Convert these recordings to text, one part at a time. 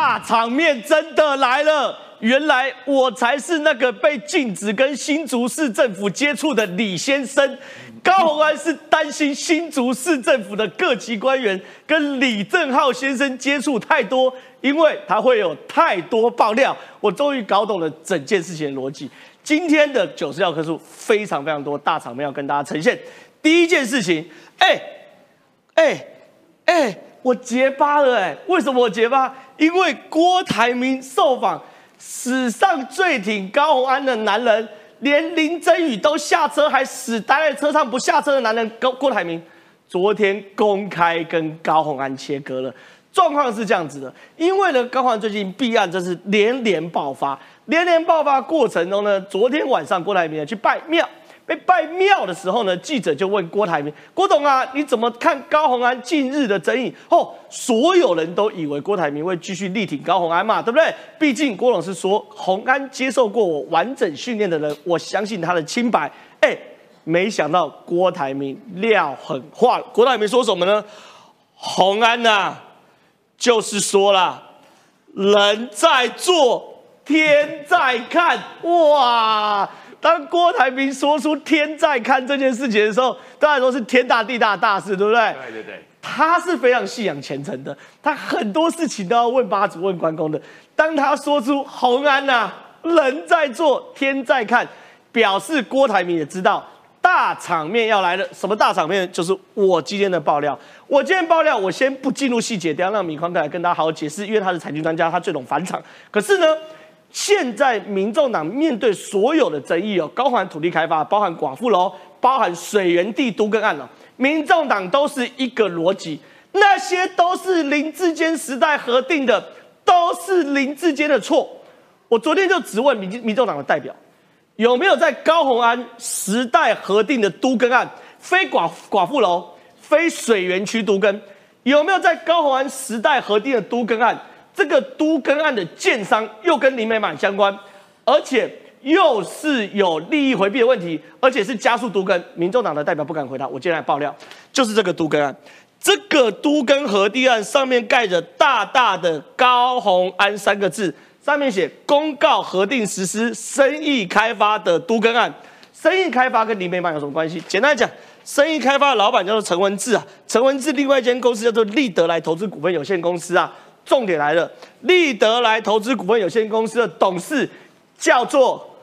大场面真的来了！原来我才是那个被禁止跟新竹市政府接触的李先生。高鸿安是担心新竹市政府的各级官员跟李正浩先生接触太多，因为他会有太多爆料。我终于搞懂了整件事情的逻辑。今天的九十六棵树非常非常多大场面要跟大家呈现。第一件事情，哎哎哎，我结巴了哎！为什么我结巴？因为郭台铭受访，史上最挺高鸿安的男人，连林真宇都下车还死待在车上不下车的男人，高郭台铭昨天公开跟高鸿安切割了。状况是这样子的，因为呢，高鸿安最近弊案真是连连爆发，连连爆发过程中呢，昨天晚上郭台铭去拜庙。被拜庙的时候呢，记者就问郭台铭：“郭董啊，你怎么看高鸿安近日的争议？”哦，所有人都以为郭台铭会继续力挺高鸿安嘛，对不对？毕竟郭董是说鸿安接受过我完整训练的人，我相信他的清白。哎，没想到郭台铭料很化，郭台铭说什么呢？鸿安呐，就是说了，人在做，天在看，哇！当郭台铭说出“天在看”这件事情的时候，当然说是天大地大大事，对不对？对对对，他是非常信仰虔诚的，他很多事情都要问八祖、问关公的。当他说出“洪安呐，人在做，天在看”，表示郭台铭也知道大场面要来了。什么大场面？就是我今天的爆料。我今天爆料，我先不进入细节，等下让米宽哥来跟大家好好解释，因为他是财经专家，他最懂返场。可是呢？现在民众党面对所有的争议哦，包含土地开发，包含寡妇楼，包含水源地都更案了，民众党都是一个逻辑，那些都是林志坚时代核定的，都是林志坚的错。我昨天就只问民民众党的代表，有没有在高鸿安时代核定的都更案，非寡寡妇楼，非水源区都更，有没有在高鸿安时代核定的都更案？这个都更案的建商又跟林美满相关，而且又是有利益回避的问题，而且是加速都更。民众党的代表不敢回答，我今天来爆料，就是这个都更案。这个都更核地案上面盖着大大的高鸿安三个字，上面写公告核定实施生意开发的都更案。生意开发跟林美满有什么关系？简单讲，生意开发的老板叫做陈文志啊，陈文志另外一间公司叫做立德来投资股份有限公司啊。重点来了，利德来投资股份有限公司的董事叫做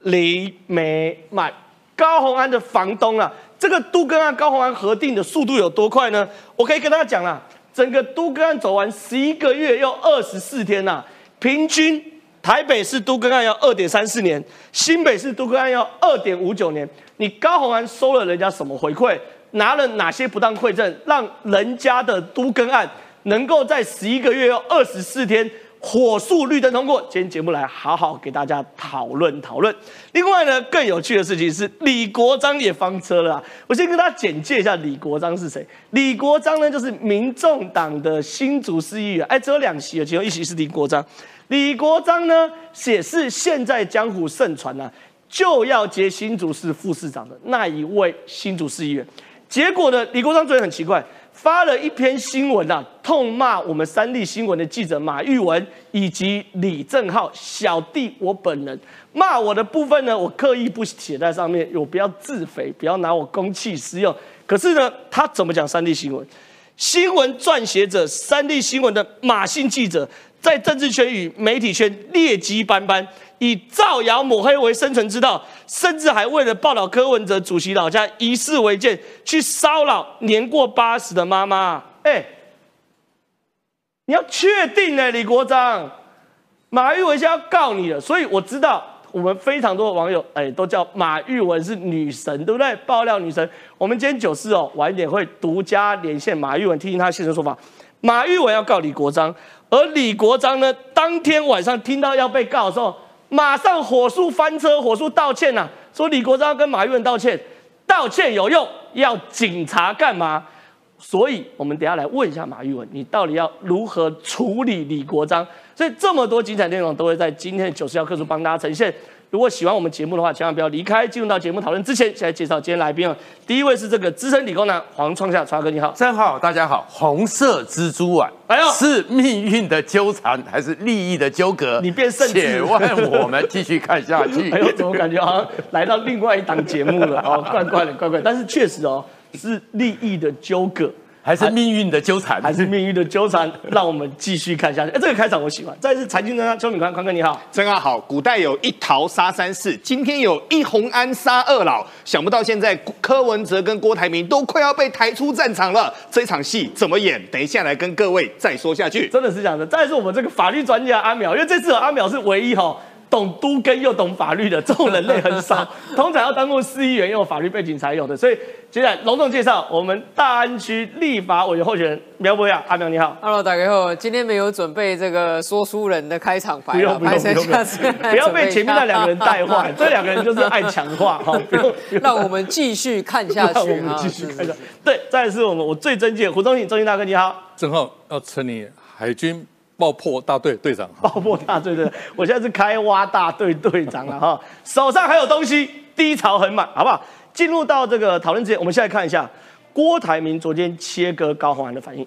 李美满，高鸿安的房东啊。这个都更案高鸿安核定的速度有多快呢？我可以跟大家讲了，整个都更案走完十一个月又二十四天呐，平均台北市都更案要二点三四年，新北市都更案要二点五九年。你高鸿安收了人家什么回馈？拿了哪些不当馈赠，让人家的都更案？能够在十一个月又二十四天火速绿灯通过，今天节目来好好给大家讨论讨论。另外呢，更有趣的事情是李国章也翻车了。我先跟大家简介一下李国章是谁。李国章呢，就是民众党的新竹市议员，哎，只有两席，其中一席是李国章。李国章呢，也是现在江湖盛传呢，就要接新竹市副市长的那一位新竹市议员。结果呢，李国章昨天很奇怪。发了一篇新闻呐，痛骂我们三立新闻的记者马玉文以及李正浩小弟我本人，骂我的部分呢，我刻意不写在上面，我不要自肥，不要拿我公器私用。可是呢，他怎么讲三立新闻？新闻撰写者三立新闻的马姓记者，在政治圈与媒体圈劣迹斑斑。以造谣抹黑为生存之道，甚至还为了报道柯文哲主席老家以事为鉴，去骚扰年过八十的妈妈。哎，你要确定呢，李国章，马玉文现在要告你了。所以我知道，我们非常多的网友，哎，都叫马玉文是女神，对不对？爆料女神。我们今天九四哦，晚一点会独家连线马玉文，听听他现身说法。马玉文要告李国章，而李国章呢，当天晚上听到要被告的时候。马上火速翻车，火速道歉呐！说李国章跟马玉文道歉，道歉有用，要警察干嘛？所以我们等下来问一下马玉文，你到底要如何处理李国章？所以这么多精彩内容都会在今天的九十幺课书帮大家呈现。如果喜欢我们节目的话，千万不要离开。进入到节目讨论之前，现在介绍今天来宾哦。第一位是这个资深理工男黄创夏，川哥你好，真好，大家好。红色蜘蛛网，哎呦，是命运的纠缠还是利益的纠葛？你变圣 且问我们继续看下去。哎呦，怎么感觉好像来到另外一档节目了？哦，怪怪的，怪怪。但是确实哦，是利益的纠葛。还是命运的纠缠，还是命运的纠缠，让我们继续看下去。哎，这个开场我喜欢。再次财经专家邱敏宽，宽哥你好，真啊好。古代有一桃杀三士，今天有一红安杀二老，想不到现在柯文哲跟郭台铭都快要被抬出战场了。这场戏怎么演？等一下来跟各位再说下去。真的是这样的。再是我们这个法律专家阿淼，因为这次阿淼是唯一哈。懂都跟又懂法律的这种人类很少，通常要当过司议员，有法律背景才有的。所以接下来隆重介绍我们大安区立法委员候选人苗博雅，阿苗你好，Hello，大家好，今天没有准备这个说书人的开场白，不用不用不用，不要被前面那两个人带坏，这两个人就是爱强化哈，不用，让我们继续看下去，我们继续看下去。对，再是我们我最尊敬胡宗信，宗信大哥你好，正好要称你海军。爆破大队队长，爆破大队的，我现在是开挖大队队长了哈，手上还有东西，低潮很满，好不好？进入到这个讨论之前，我们现在看一下郭台铭昨天切割高虹安的反应。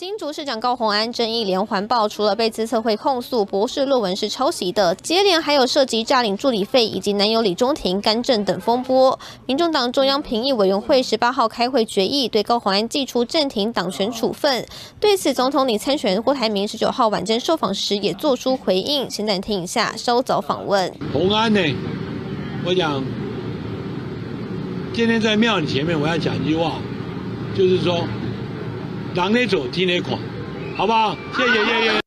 新竹市长高虹安争议连环爆，除了被资策会控诉博士论文是抄袭的，接连还有涉及诈领助理费以及男友李中庭干政等风波。民众党中央评议委员会十八号开会决议，对高虹安寄出暂停党权处分。对此，总统李参选郭台铭十九号晚间受访时也做出回应，先暂停一下，稍早访问。虹安呢？我讲，今天在庙里前面，我要讲一句话，就是说。让你走，听你款，好不好？谢谢谢谢。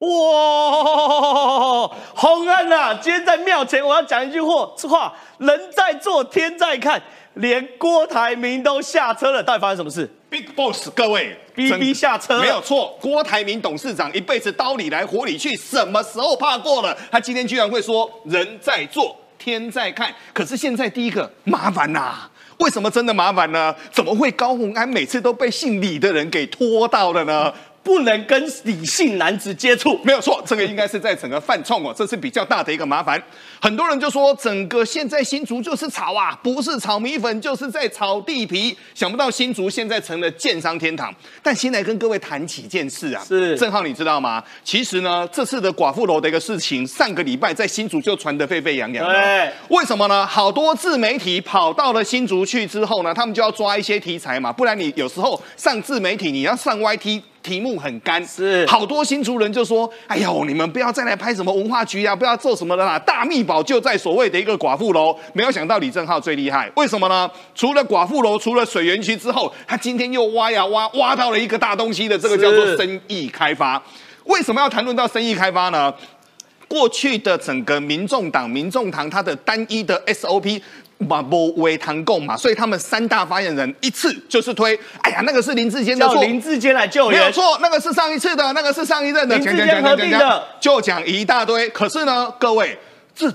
哇，洪安呐，今天在庙前，我要讲一句话，话人在做，天在看，连郭台铭都下车了，到底发生什么事？Big Boss，各位，B B 下车，没有错。郭台铭董事长一辈子刀里来火里去，什么时候怕过了？他今天居然会说人在做，天在看。可是现在第一个麻烦呐。为什么真的麻烦呢？怎么会高洪安每次都被姓李的人给拖到了呢？不能跟李姓男子接触，没有错，这个应该是在整个犯冲哦，这是比较大的一个麻烦。很多人就说，整个现在新竹就是炒啊，不是炒米粉就是在炒地皮。想不到新竹现在成了建商天堂。但先来跟各位谈几件事啊，是郑浩，你知道吗？其实呢，这次的寡妇楼的一个事情，上个礼拜在新竹就传得沸沸扬扬。对，为什么呢？好多自媒体跑到了新竹去之后呢，他们就要抓一些题材嘛，不然你有时候上自媒体，你要上 YT。题目很干，是好多新竹人就说：“哎呦，你们不要再来拍什么文化局啊，不要做什么的啦，大秘宝就在所谓的一个寡妇楼。”没有想到李正浩最厉害，为什么呢？除了寡妇楼，除了水源区之后，他今天又挖呀挖，挖到了一个大东西的，这个叫做生意开发。为什么要谈论到生意开发呢？过去的整个民众党、民众党，它的单一的 SOP。嘛不为谈共嘛，所以他们三大发言人一次就是推，哎呀，那个是林志坚的错，林志坚来救援，没有错，那个是上一次的，那个是上一任的，林志坚核定的，就讲一大堆。可是呢，各位，这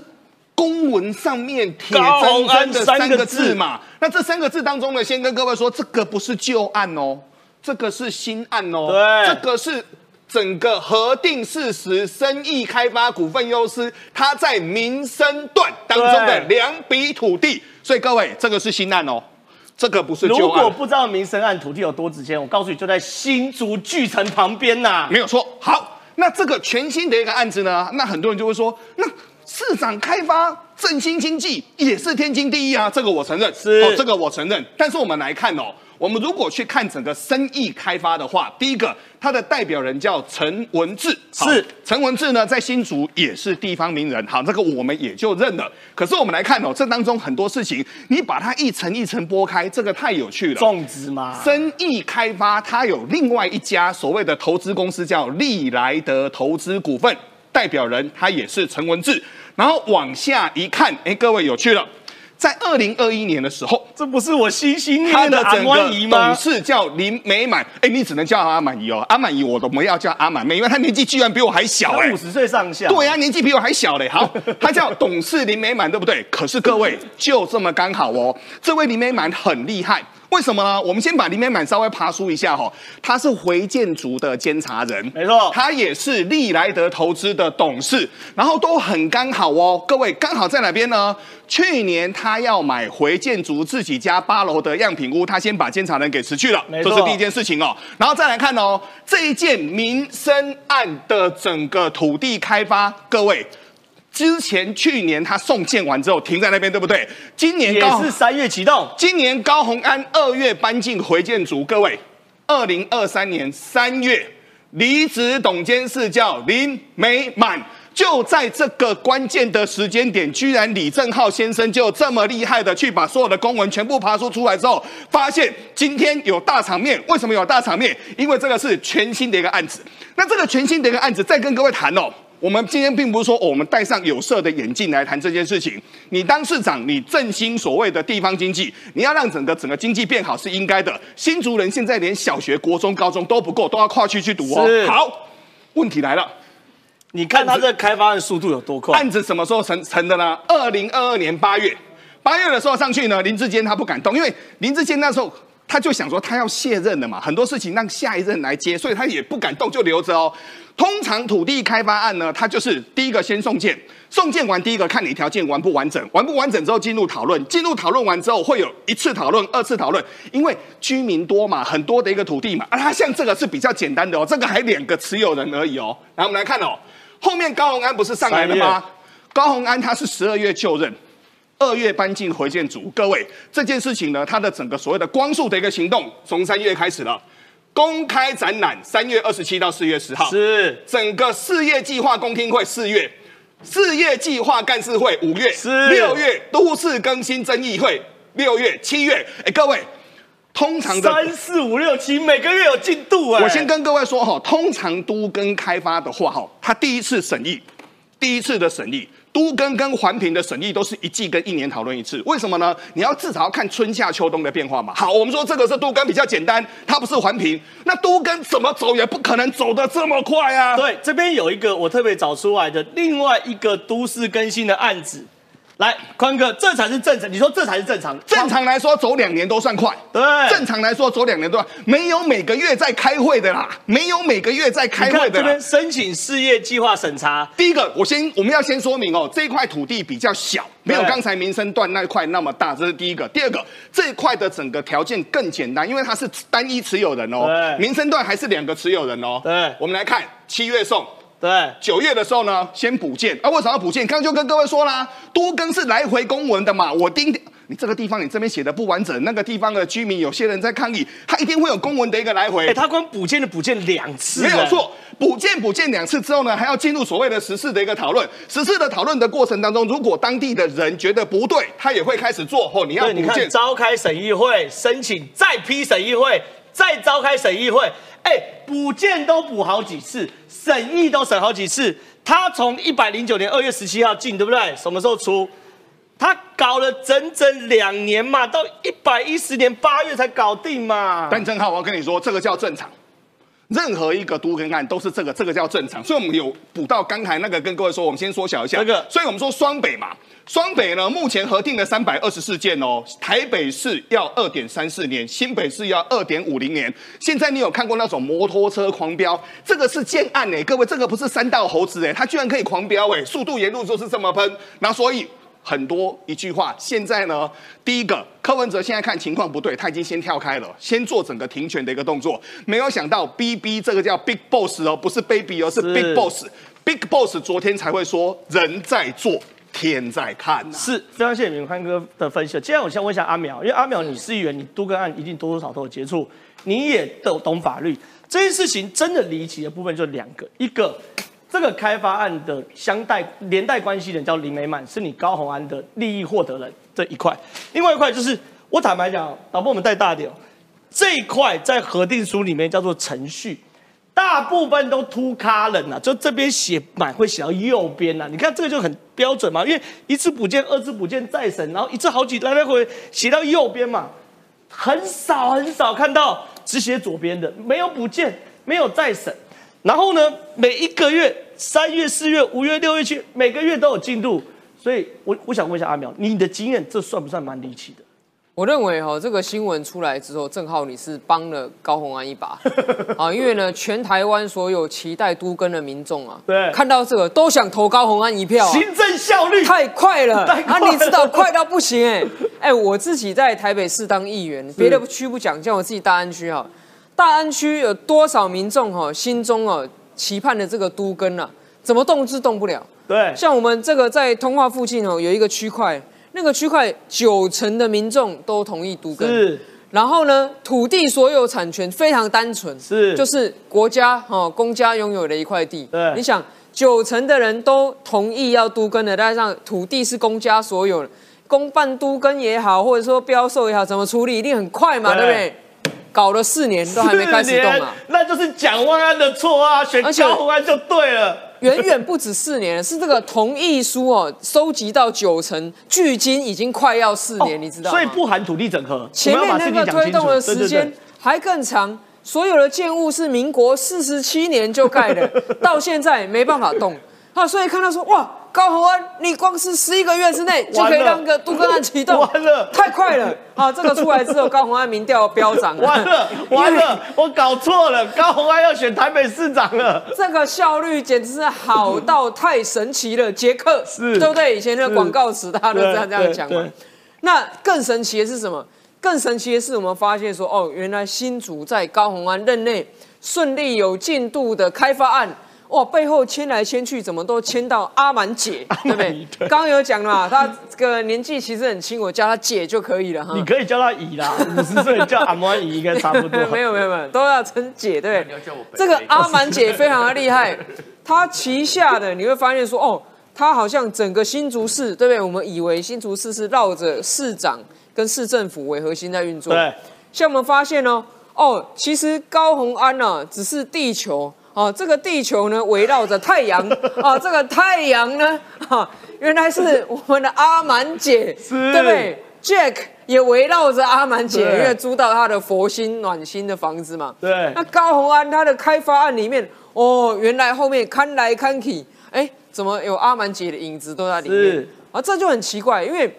公文上面铁铮铮的三个字嘛，那这三个字当中呢，先跟各位说，这个不是旧案哦，这个是新案哦，对，这个是。整个核定事实，生意开发股份优势，它在民生段当中的两笔土地，所以各位，这个是新案哦，这个不是旧案。如果不知道民生案土地有多值钱，我告诉你，就在新竹巨城旁边呐，没有错。好，那这个全新的一个案子呢，那很多人就会说，那市长开发振兴经济也是天经地义啊，这个我承认，是哦，这个我承认。但是我们来看哦。我们如果去看整个生意开发的话，第一个，他的代表人叫陈文志，是陈文志呢，在新竹也是地方名人，好，这个我们也就认了。可是我们来看哦，这当中很多事情，你把它一层一层剥开，这个太有趣了。种植嘛，生意开发它有另外一家所谓的投资公司叫利来德投资股份，代表人他也是陈文志。然后往下一看，哎，各位有趣了。在二零二一年的时候，这不是我心心念念的阿满姨吗？董事叫林美满，哎，你只能叫阿满姨哦。阿满姨，我都不要叫阿满妹，因为她年纪居然比我还小哎，五十岁上下。对呀，年纪比我还小嘞。好，她叫董事林美满，对不对？可是各位，就这么刚好哦。这位林美满很厉害，为什么呢？我们先把林美满稍微爬梳一下哈，他是回建族的监察人，没错，他也是利来德投资的董事，然后都很刚好哦。各位刚好在哪边呢？去年他要买回建族自己家八楼的样品屋，他先把监察人给辞去了，这是第一件事情哦。然后再来看哦，这一件民生案的整个土地开发，各位。之前去年他送件完之后停在那边，对不对？今年也是三月启动。今年高鸿安二月搬进回建组，各位，二零二三年三月离职董监事叫林美满，就在这个关键的时间点，居然李正浩先生就这么厉害的去把所有的公文全部爬出出来之后，发现今天有大场面。为什么有大场面？因为这个是全新的一个案子。那这个全新的一个案子，再跟各位谈哦。我们今天并不是说我们戴上有色的眼镜来谈这件事情。你当市长，你振兴所谓的地方经济，你要让整个整个经济变好是应该的。新竹人现在连小学、国中、高中都不够，都要跨区去读哦。好，问题来了，你看他这开发的速度有多快？案子什么时候成成的呢？二零二二年八月，八月的时候上去呢，林志坚他不敢动，因为林志坚那时候。他就想说，他要卸任了嘛，很多事情让下一任来接，所以他也不敢动，就留着哦。通常土地开发案呢，他就是第一个先送件，送件完第一个看你条件完不完整，完不完整之后进入讨论，进入讨论完之后会有一次讨论、二次讨论，因为居民多嘛，很多的一个土地嘛。啊，他像这个是比较简单的哦，这个还两个持有人而已哦。来，我们来看哦，后面高鸿安不是上来了吗？高鸿安他是十二月就任。二月搬进回建组，各位这件事情呢，它的整个所谓的光速的一个行动，从三月开始了，公开展览，三月二十七到四月十号。是。整个事业计划公听会，四月事业计划干事会，五月是。六月都市更新争议会，六月七月，哎，各位，通常的三四五六七每个月有进度哎，我先跟各位说哈，通常都跟开发的话哈，他第一次审议，第一次的审议。都跟跟环评的审议都是一季跟一年讨论一次，为什么呢？你要至少要看春夏秋冬的变化嘛。好，我们说这个是都跟比较简单，它不是环评，那都跟怎么走也不可能走得这么快啊。对，这边有一个我特别找出来的另外一个都市更新的案子。来，宽哥，这才是正常。你说这才是正常。正常来说，走两年都算快。对，正常来说，走两年都没有每个月在开会的啦，没有每个月在开会的。这边申请事业计划审查。第一个，我先我们要先说明哦，这块土地比较小，没有刚才民生段那块那么大，这是第一个。第二个，这一块的整个条件更简单，因为它是单一持有人哦。民生段还是两个持有人哦。对，我们来看七月送。对，九月的时候呢，先补件啊？为什么要补件？刚刚就跟各位说啦，多更是来回公文的嘛。我盯你这个地方，你这边写的不完整，那个地方的居民有些人在抗议，他一定会有公文的一个来回。哎，他光补件的补件两次，没有错。补件补件两次之后呢，还要进入所谓的实事的一个讨论。实事的讨论的过程当中，如果当地的人觉得不对，他也会开始做。哦，你要补件，召开审议会，申请再批审议会，再召开审议会。哎，补件都补好几次，审议都审好几次。他从一百零九年二月十七号进，对不对？什么时候出？他搞了整整两年嘛，到一百一十年八月才搞定嘛。但正浩，我要跟你说，这个叫正常。任何一个都跟案都是这个，这个叫正常。所以我们有补到刚才那个，跟各位说，我们先缩小一下。那个，所以我们说双北嘛，双北呢目前核定的三百二十四件哦，台北市要二点三四年，新北市要二点五零年。现在你有看过那种摩托车狂飙？这个是建案哎，各位，这个不是三道猴子哎，它居然可以狂飙哎，速度沿路就是这么喷。那所以。很多一句话，现在呢，第一个柯文哲现在看情况不对，他已经先跳开了，先做整个停权的一个动作。没有想到，B B 这个叫 Big Boss 哦，不是 Baby 哦是 Big Boss。Big Boss 昨天才会说，人在做，天在看呐。是非常谢谢明宽哥的分析。接下来我先问一下阿苗，因为阿苗你是议员，你都跟案一定多多少少都有接触，你也都懂法律。这件事情真的离奇的部分就两个，一个。这个开发案的相带连带关系人叫林美满，是你高鸿安的利益获得人这一块。另外一块就是我坦白讲，老婆我们带大点，这一块在核定书里面叫做程序，大部分都突卡人呐，就这边写满会写到右边呐。你看这个就很标准嘛，因为一次补件、二次补件再审，然后一次好几来来回写到右边嘛，很少很少看到只写左边的，没有补件，没有再审。然后呢，每一个月三月、四月、五月、六月、七，每个月都有进度，所以我我想问一下阿苗，你的经验这算不算蛮离奇的？我认为哈，这个新闻出来之后，正好你是帮了高鸿安一把。啊，因为呢，全台湾所有期待都根的民众啊，对，看到这个都想投高鸿安一票，行政效率太快了，啊，你知道快到不行哎，哎，我自己在台北市当议员，别的区不讲，叫我自己大安区哈，大安区有多少民众哈，心中哦期盼的这个都根啊，怎么动之动不了？对，像我们这个在通化附近哦，有一个区块。那个区块九成的民众都同意独根，是。然后呢，土地所有产权非常单纯，是，就是国家哦公家拥有的一块地。对，你想九成的人都同意要都根的，加上土地是公家所有的，公办都根也好，或者说标售也好，怎么处理一定很快嘛，对不对？搞了四年都还没开始动啊，那就是蒋万安的错啊，选高鸿安就对了。远远不止四年，是这个同意书哦，收集到九成，距今已经快要四年，你知道吗？所以不含土地整合，前面那个推动的时间还更长。所有的建物是民国四十七年就盖的，到现在没办法动。啊，所以看到说哇。高宏安，你光是十一个月之内就可以让个杜克案启动，完了，太快了！啊，这个出来之后，高宏安民调飙涨，完了，完了，我搞错了，高宏安要选台北市长了，这个效率简直是好到太神奇了，杰克，是，对不对？以前那个广告词，大家都这样这样讲嘛。那更神奇的是什么？更神奇的是，我们发现说，哦，原来新竹在高宏安任内顺利有进度的开发案。哇，背后牵来牵去，怎么都牵到 阿满姐，对不对？刚刚有讲了嘛，他这个年纪其实很轻，我叫他姐就可以了哈。你可以叫他姨啦，五十岁叫阿满姨应该差不多。没有没有没有，都要称姐，对。这个阿满姐非常的厉害，她旗下的你会发现说，哦，她好像整个新竹市，对不对？我们以为新竹市是绕着市长跟市政府为核心在运作，对。像我们发现呢，哦，其实高鸿安呢，只是地球。哦，这个地球呢围绕着太阳，啊，这个太阳呢，哈，原来是我们的阿满姐，对不对？Jack 也围绕着阿满姐，因为租到他的佛心暖心的房子嘛。对。那高鸿安他的开发案里面，哦，原来后面看来看去，哎，怎么有阿满姐的影子都在里面？啊，这就很奇怪，因为。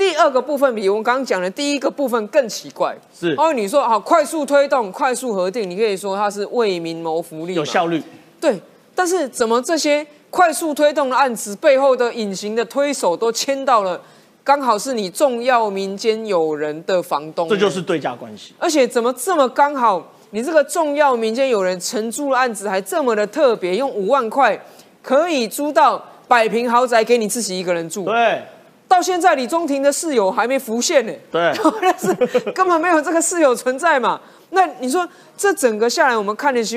第二个部分比我们刚刚讲的第一个部分更奇怪，是哦，你说好快速推动、快速核定，你可以说它是为民谋福利，有效率，对。但是怎么这些快速推动的案子背后的隐形的推手都签到了，刚好是你重要民间友人的房东，这就是对价关系。而且怎么这么刚好，你这个重要民间友人承租的案子还这么的特别，用五万块可以租到百平豪宅给你自己一个人住，对。到现在，李中庭的室友还没浮现呢。对，但是根本没有这个室友存在嘛。那你说，这整个下来，我们看的其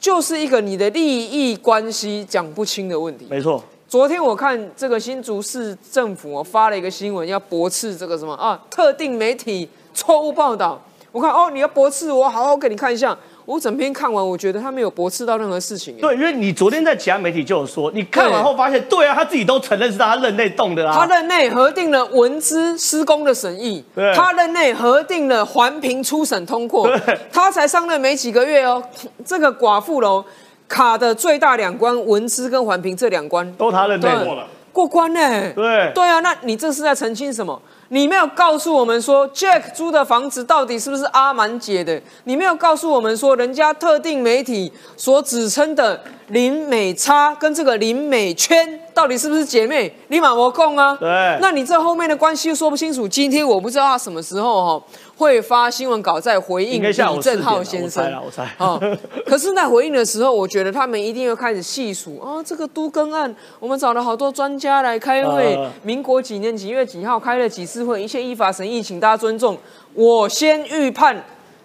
就是一个你的利益关系讲不清的问题。没错。昨天我看这个新竹市政府发了一个新闻，要驳斥这个什么啊，特定媒体错误报道。我看哦，你要驳斥我，好好给你看一下。我整篇看完，我觉得他没有驳斥到任何事情。对，因为你昨天在其他媒体就有说，你看完后发现，对啊，他自己都承认是他任内动的啊。他任内核定了文资施工的审议，他任内核定了环评初审通过，他才上任没几个月哦。这个寡妇楼卡的最大两关，文资跟环评这两关都他任内过了，过关呢。对，对啊，那你这是在澄清什么？你没有告诉我们说，Jack 租的房子到底是不是阿满姐的？你没有告诉我们说，人家特定媒体所指称的林美差跟这个林美圈到底是不是姐妹？立马我供啊！对，那你这后面的关系又说不清楚。今天我不知道他什么时候哈。会发新闻稿在回应李正浩先生，我猜啊。可是，在回应的时候，我觉得他们一定会开始细数啊，这个都更案，我们找了好多专家来开会，民国几年几月几号开了几次会，一切依法审议，请大家尊重。我先预判，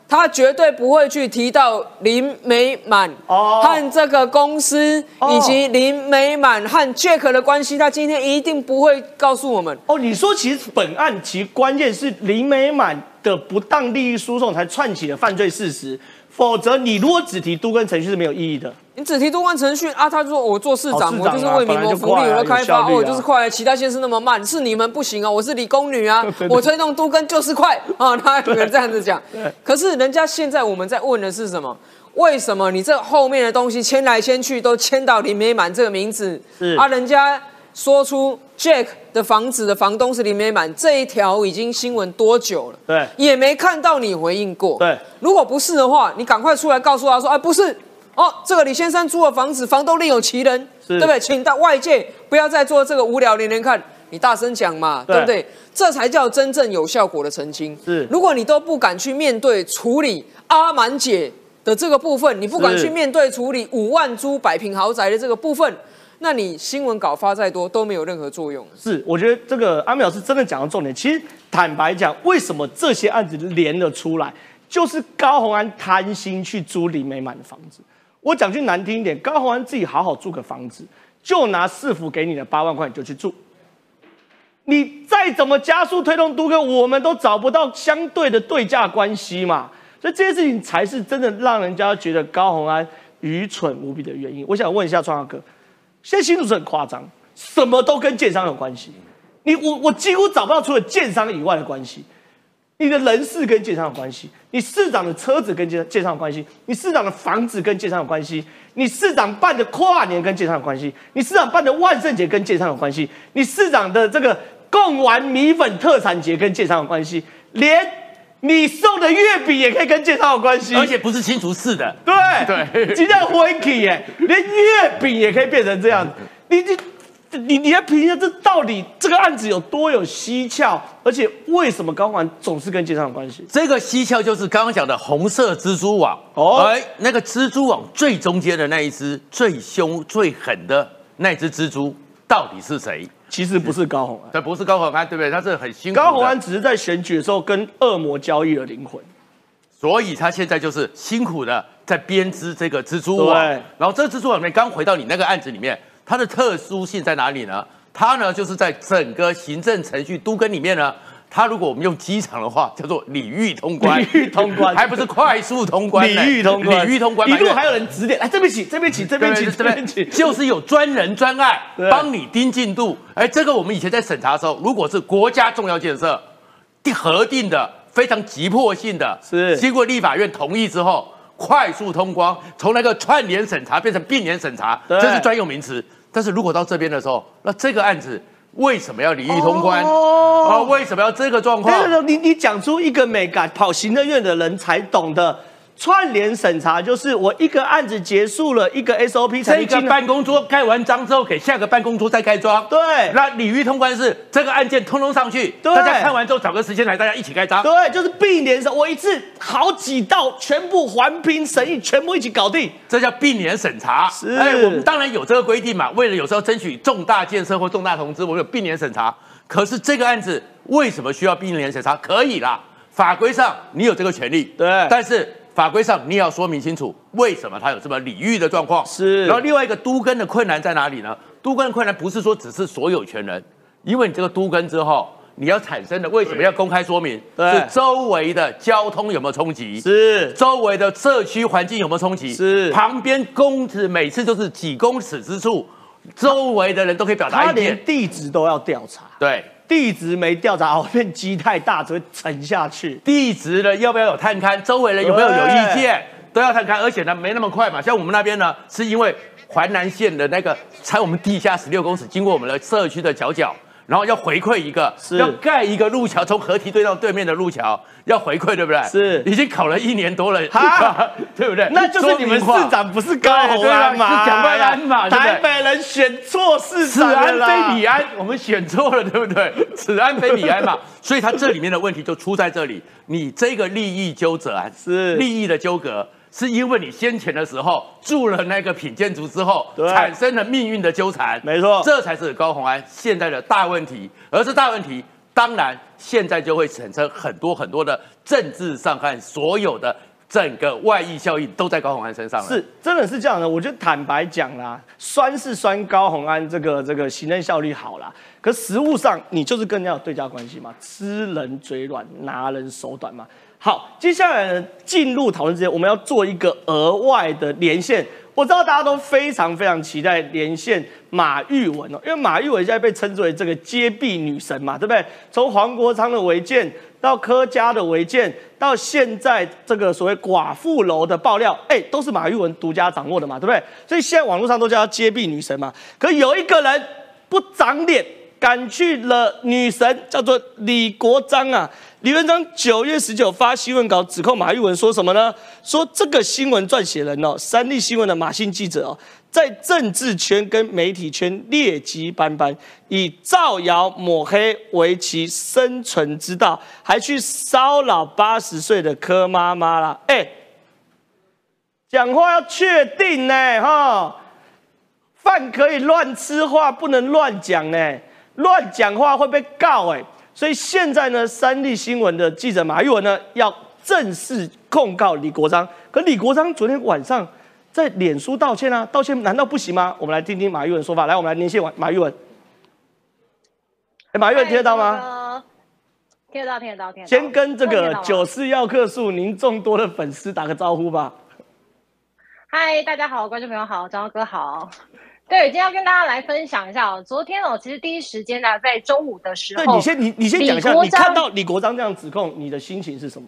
他绝对不会去提到林美满和这个公司，以及林美满和 Jack 的关系，他今天一定不会告诉我们。哦，你说其实本案其关键是林美满。的不当利益输送才串起了犯罪事实，否则你如果只提都跟程序是没有意义的。你只提都跟程序啊，他说我做市长，我就是为民谋福利，我开发，我就是快，其他县市那么慢，是你们不行啊，我是理工女啊，我推动都跟就是快啊，他有人这样子讲。可是人家现在我们在问的是什么？为什么你这后面的东西签来签去都签到林美满这个名字？啊，人家说出 Jack。的房子的房东是林美满，这一条已经新闻多久了？对，也没看到你回应过。对，如果不是的话，你赶快出来告诉他说，哎，不是，哦，这个李先生租的房子，房东另有其人，对不对？请到外界不要再做这个无聊连连看，你大声讲嘛，对不对？这才叫真正有效果的澄清。是，如果你都不敢去面对处理阿满姐的这个部分，你不敢去面对处理五万租百平豪宅的这个部分。那你新闻稿发再多都没有任何作用。是，我觉得这个阿淼是真的讲到重点。其实坦白讲，为什么这些案子连了出来，就是高宏安贪心去租李美满的房子。我讲句难听一点，高宏安自己好好住个房子，就拿市府给你的八万块你就去住。你再怎么加速推动都跟，我们都找不到相对的对价关系嘛。所以这些事情才是真的让人家觉得高宏安愚蠢无比的原因。我想问一下创哥。现在新竹是很夸张，什么都跟建商有关系。你我我几乎找不到除了建商以外的关系。你的人事跟建商有关系，你市长的车子跟建建商有关系，你市长的房子跟建商有关系，你市长办的跨年跟建商有关系，你市长办的万圣节跟建商有关系，你市长的这个贡丸米粉特产节跟建商有关系，连你送的月饼也可以跟介绍有关系，而且不是清除式的。对对，今天 w i n k y 耶，连月饼也可以变成这样，你你。你你要评价这到底这个案子有多有蹊跷，而且为什么高管总是跟介绍有关系？这个蹊跷就是刚刚讲的红色蜘蛛网哦，哎，那个蜘蛛网最中间的那一只最凶最狠的那只蜘蛛到底是谁？其实不是高红安，对，不是高红安，对不对？他是很辛苦。高红安只是在选举的时候跟恶魔交易了灵魂，所以他现在就是辛苦的在编织这个蜘蛛网。然后这蜘蛛网里面刚回到你那个案子里面。它的特殊性在哪里呢？它呢，就是在整个行政程序都跟里面呢，它如果我们用机场的话，叫做礼遇通关，礼遇通关，还不是快速通关，礼遇通关，礼遇通关，一路还有人指点，哎，这边请，这边请，这边请，这边请，就是有专人专案帮你盯进度。哎，这个我们以前在审查的时候，如果是国家重要建设定核定的非常急迫性的，是。经过立法院同意之后，快速通关，从那个串联审查变成并联审查，这是专用名词。但是如果到这边的时候，那这个案子为什么要离异通关？啊，为什么要这个状况？你你讲出一个美感，跑行政院的人才懂的。串联审查就是我一个案子结束了一个 SOP，这个办公桌盖完章之后，给下个办公桌再盖章。对，那鲤鱼通关是这个案件通通上去，大家看完之后找个时间来，大家一起盖章。对，就是并联审，我一次好几道全部环评审议，全部一起搞定，这叫并联审查。是，哎，我们当然有这个规定嘛，为了有时候争取重大建设或重大投资，我们有并联审查。可是这个案子为什么需要并联审查？可以啦，法规上你有这个权利。对，但是。法规上你也要说明清楚，为什么他有这么礼遇的状况？是。然后另外一个都根的困难在哪里呢？都根的困难不是说只是所有权人，因为你这个都根之后，你要产生的为什么要公开说明？是周围的交通有没有冲击？是。周围的社区环境有没有冲击？是。旁边公尺每次都是几公尺之处，周围的人都可以表达意见。他连地址都要调查。对。地质没调查好，变积太大，只会沉下去。地质呢要不要有探勘？周围人有没有有意见？都要探勘，而且呢，没那么快嘛。像我们那边呢，是因为淮南线的那个，才我们地下十六公尺，经过我们的社区的角角。然后要回馈一个，要盖一个路桥，从河堤对到对面的路桥，要回馈，对不对？是，已经考了一年多了，对不对？那就是你们市长不是高鸿安吗？是蒋万安嘛？台北人选错市长了，此安非彼安，我们选错了，对不对？此安非彼安嘛，所以他这里面的问题就出在这里，你这个利益纠葛是利益的纠葛。是因为你先前的时候住了那个品建筑之后，产生了命运的纠缠，没错，这才是高鸿安现在的大问题。而这大问题，当然现在就会产生很多很多的政治上和所有的整个外溢效应都在高鸿安身上了。是，真的是这样的。我就坦白讲啦，酸是酸高鸿安这个这个行政效率好啦，可实物上你就是跟人家有对价关系嘛，吃人嘴软，拿人手短嘛。好，接下来呢，进入讨论之前，我们要做一个额外的连线。我知道大家都非常非常期待连线马玉文哦，因为马玉文现在被称之为这个揭弊女神嘛，对不对？从黄国昌的违建到柯家的违建，到现在这个所谓寡妇楼的爆料，哎，都是马玉文独家掌握的嘛，对不对？所以现在网络上都叫她揭弊女神嘛。可有一个人不长脸。赶去了女神，叫做李国章啊。李文章九月十九发新闻稿指控马玉文说什么呢？说这个新闻撰写人哦，三立新闻的马姓记者哦，在政治圈跟媒体圈劣迹斑斑，以造谣抹黑为其生存之道，还去骚扰八十岁的柯妈妈啦。哎，讲话要确定呢，哈，饭可以乱吃，话不能乱讲呢，乱讲话会被告哎。所以现在呢，三立新闻的记者马玉文呢，要正式控告李国章。可李国章昨天晚上在脸书道歉啊，道歉难道不行吗？我们来听听马玉文说法。来，我们来连线马马玉文。哎，马玉文听得到吗？听得到，听得到，听得到。先跟这个九四药客数您众多的粉丝打个招呼吧。嗨，大家好，观众朋友好，张哥好。对，今天要跟大家来分享一下哦。昨天哦，其实第一时间呢，在中午的时候，对你先，你你先讲一下，你看到李国章这样指控，你的心情是什么？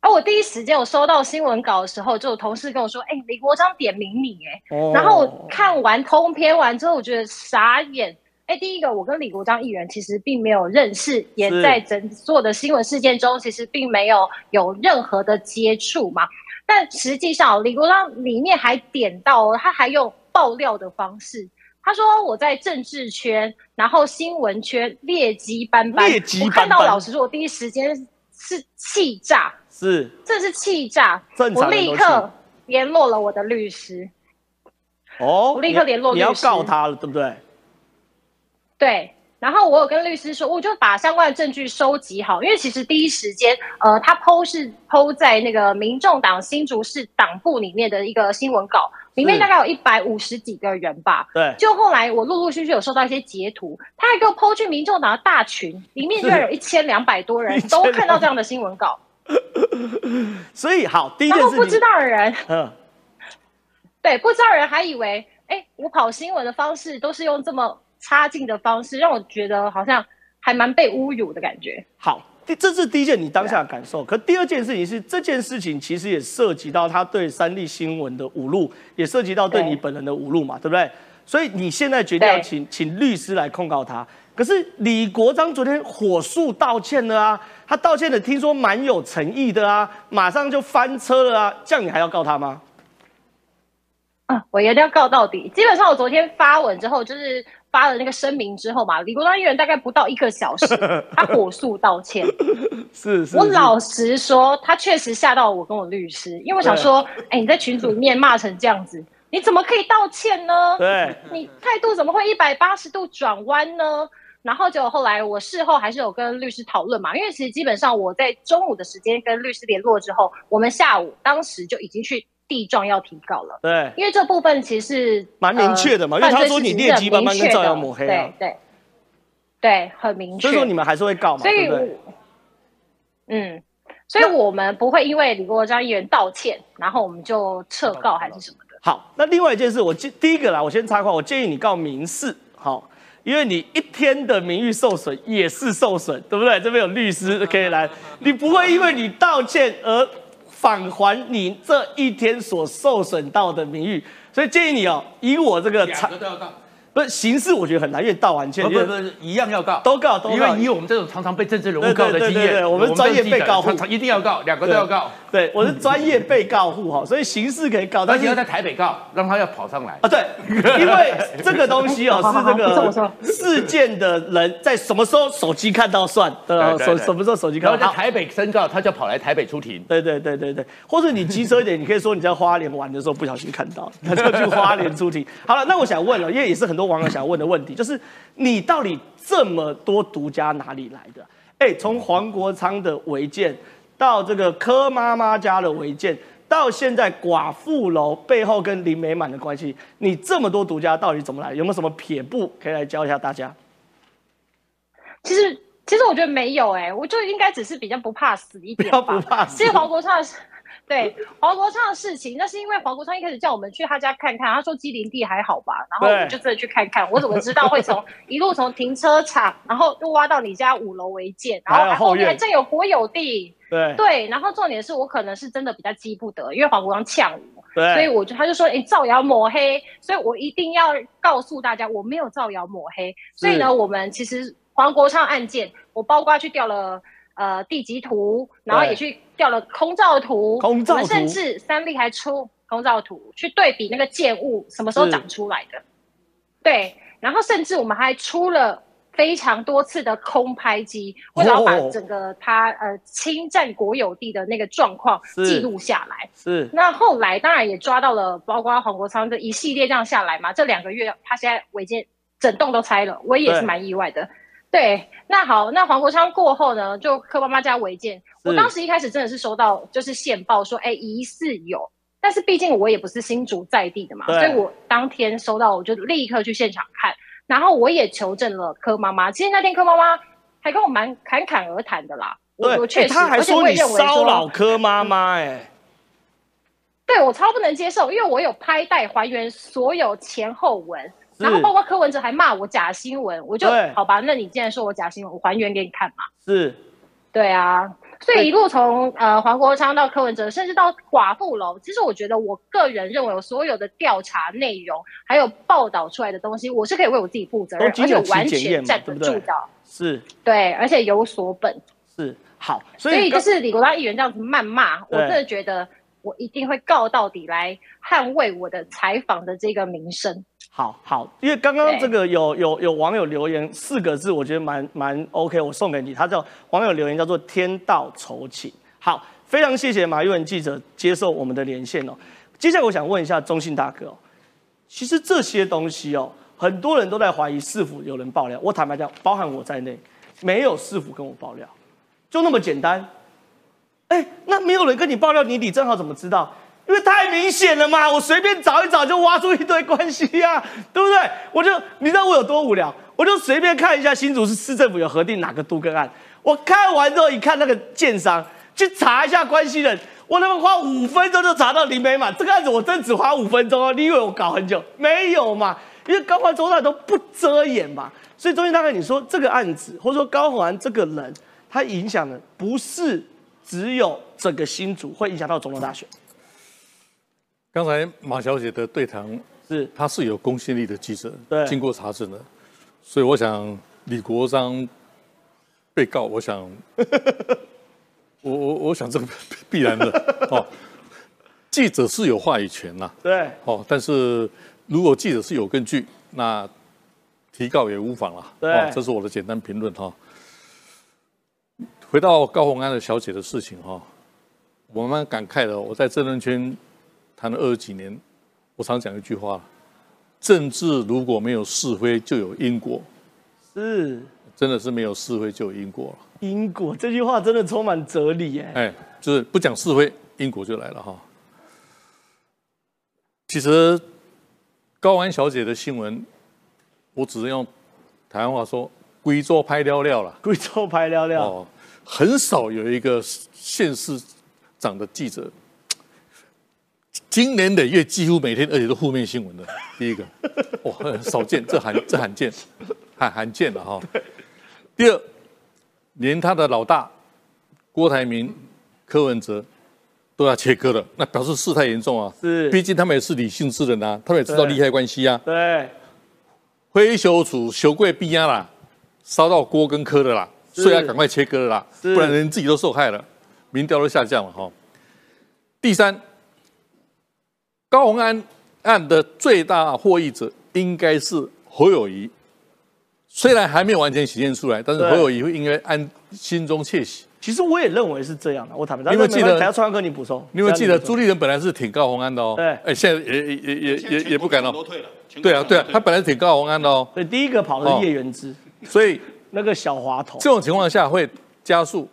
啊，我第一时间我收到新闻稿的时候，就有同事跟我说：“哎，李国章点名你，哎。”然后我看完通篇完之后，我觉得傻眼。哎，第一个，我跟李国章议员其实并没有认识，也在整所的新闻事件中，其实并没有有任何的接触嘛。但实际上，李国章里面还点到，他还用爆料的方式，他说我在政治圈，然后新闻圈劣迹斑斑。劣迹斑斑。我看到老实说，我第一时间是气炸，是，这是气炸。我立刻联络了我的律师。哦，我立刻联络律师。你要告他了，对不对？对。然后我有跟律师说，我就把相关的证据收集好，因为其实第一时间，呃，他剖是剖在那个民众党新竹市党部里面的一个新闻稿，里面大概有一百五十几个人吧。对。就后来我陆陆续续有收到一些截图，他还给我剖去民众党的大群，里面居然有一千两百多人 都看到这样的新闻稿。所以好，第一件事不知道的人，嗯，对，不知道的人还以为，哎，我跑新闻的方式都是用这么。差劲的方式让我觉得好像还蛮被侮辱的感觉。好，第这是第一件你当下的感受。可第二件事情是，这件事情其实也涉及到他对三立新闻的侮辱，也涉及到对你本人的侮辱嘛，对不对？所以你现在决定要请请律师来控告他。可是李国章昨天火速道歉了啊，他道歉的听说蛮有诚意的啊，马上就翻车了啊，这样你还要告他吗？啊，我一定要告到底。基本上我昨天发文之后就是。发了那个声明之后嘛，李国章议员大概不到一个小时，他火速道歉。是是，我老实说，他确实吓到我跟我律师，因为我想说，哎，你在群组里面骂成这样子，你怎么可以道歉呢？对，你态度怎么会一百八十度转弯呢？然后就后来我事后还是有跟律师讨论嘛，因为其实基本上我在中午的时间跟律师联络之后，我们下午当时就已经去。地状要提告了，对，因为这部分其实蛮明确的嘛，因为他说你劣迹斑斑跟造谣抹黑啊，对对对，很明确。所以说你们还是会告嘛，对不对？嗯，所以我们不会因为李国章议员道歉，然后我们就撤告还是什么的。好，那另外一件事，我建第一个啦，我先插话，我建议你告民事，好，因为你一天的名誉受损也是受损，对不对？这边有律师可以来，你不会因为你道歉而。返还你这一天所受损到的名誉，所以建议你哦，以我这个两个都要到。不是刑事，我觉得很难，因为道完歉，不不不，一样要告，都告，都告。因为以我们这种常常被政治人物告的经验，我们专业被告户一定要告，两个都要告。对，我是专业被告户哈，所以刑事可以告，但是要在台北告，让他要跑上来啊。对，因为这个东西哦是这个事件的人在什么时候手机看到算，对吧？什什么时候手机看到？在台北申告，他就跑来台北出庭。对对对对对，或者你机车一点，你可以说你在花莲玩的时候不小心看到，他就去花莲出庭。好了，那我想问了，因为也是很多网友想问的问题。就是你到底这么多独家哪里来的？哎，从黄国昌的违建，到这个柯妈妈家的违建，到现在寡妇楼背后跟林美满的关系，你这么多独家到底怎么来？有没有什么撇步可以来教一下大家？其实，其实我觉得没有哎，我就应该只是比较不怕死一点吧。不怕死。其实黄国昌。对黄国昌的事情，那是因为黄国昌一开始叫我们去他家看看，他说基林地还好吧，然后我们就真的去看看。我怎么知道会从 一路从停车场，然后又挖到你家五楼违建，然后后面还真有国有地。对对，然后重点是我可能是真的比较激不得，因为黄国昌呛我，对所以我就他就说，哎、造谣抹黑，所以我一定要告诉大家，我没有造谣抹黑。所以呢，我们其实黄国昌案件，我包括去调了呃地籍图，然后也去调了空照图，空照图我们甚至三立还出空照图去对比那个建物什么时候长出来的，对，然后甚至我们还出了。非常多次的空拍机，为了要把哦整个他呃侵占国有地的那个状况记录下来。是那后来当然也抓到了，包括黄国昌这一系列这样下来嘛，这两个月他现在违建整栋都拆了，我也是蛮意外的。对，那好，那黄国昌过后呢，就柯妈妈家违建，我当时一开始真的是收到就是线报说，哎，疑似有，但是毕竟我也不是新竹在地的嘛，所以我当天收到我就立刻去现场看，然后我也求证了柯妈妈，其实那天柯妈妈还跟我蛮侃侃而谈的啦，我对，我确实，还而且说你我也认为骚扰柯妈妈，哎，对我超不能接受，因为我有拍带还原所有前后文，是然后包括柯文哲还骂我假新闻，我就好吧，那你既然说我假新闻，我还原给你看嘛。是对啊，所以一路从呃黄国昌到柯文哲，甚至到寡妇楼，其实我觉得我个人认为，我所有的调查内容还有报道出来的东西，我是可以为我自己负责任，而且完全站得住的。是对，而且有所本。是好，所所以就是李国章议员这样子谩骂，我对真的觉得我一定会告到底来捍卫我的采访的这个名声。好好，因为刚刚对这个有有有网友留言四个字，我觉得蛮蛮 OK，我送给你。他叫网友留言叫做“天道酬勤”。好，非常谢谢马玉文记者接受我们的连线哦。接下来我想问一下中信大哥哦，其实这些东西哦，很多人都在怀疑是否有人爆料。我坦白讲，包含我在内，没有是否跟我爆料，就那么简单。哎，那没有人跟你爆料，你李正浩怎么知道？因为太明显了嘛，我随便找一找就挖出一堆关系呀、对不对？我就你知道我有多无聊，我就随便看一下新竹市市政府有核定哪个都跟案，我看完之后一看那个建商，去查一下关系人，我他妈花五分钟就查到林美满这个案子，我真只花五分钟哦，你以为我搞很久？没有嘛，因为高环周大都不遮掩嘛，所以中间大概你说这个案子，或者说高环这个人，他影响的不是只有整个新竹，会影响到总统大选。刚才马小姐的对谈是她是有公信力的记者，对经过查证的，所以我想李国章被告，我想 我我我想这个必然的 哦。记者是有话语权呐、对，哦，但是如果记者是有根据，那提告也无妨啦。对哦，这是我的简单评论哈。回到高洪安的小姐的事情哈，我蛮感慨的。我在政论圈谈了二十几年，我常讲一句话：政治如果没有是非，就有因果。是真的是没有是非，就有因果了。因果这句话真的充满哲理耶。哎，就是不讲是非，因果就来了哈。其实高安小姐的新闻，我只能用台湾话说“贵州拍料料”了。贵州拍料料，哦，很少有一个县市长的记者，经年累月几乎每天，而且都负面新闻的。第一个，哇，很少见，这罕这罕见，罕罕见的哈。第二，连他的老大郭台铭、柯文哲都要切割了，那表示事态严重啊。是毕竟他们也是理性之人啊，他们也知道利害关系啊。对，灰修处修贵必压啦，烧到锅跟柯的啦，所以要赶快切割了啦，不然人自己都受害了，民调都下降了哈。第三，高虹安案的最大获益者应该是侯友谊，虽然还没有完全显现出来，但是对侯友谊会应该安心中窃喜。其实我也认为是这样的。我坦白，你有没有记得但是没关系等下川哥你补充，你有没有记得朱立伦本来是挺高虹安的哦？对哎，现在也也也也也也不敢了。都退了。对啊，对啊，他本来挺高虹安的哦，对，第一个跑的是叶元之，所以那个小滑头这种情况下会加速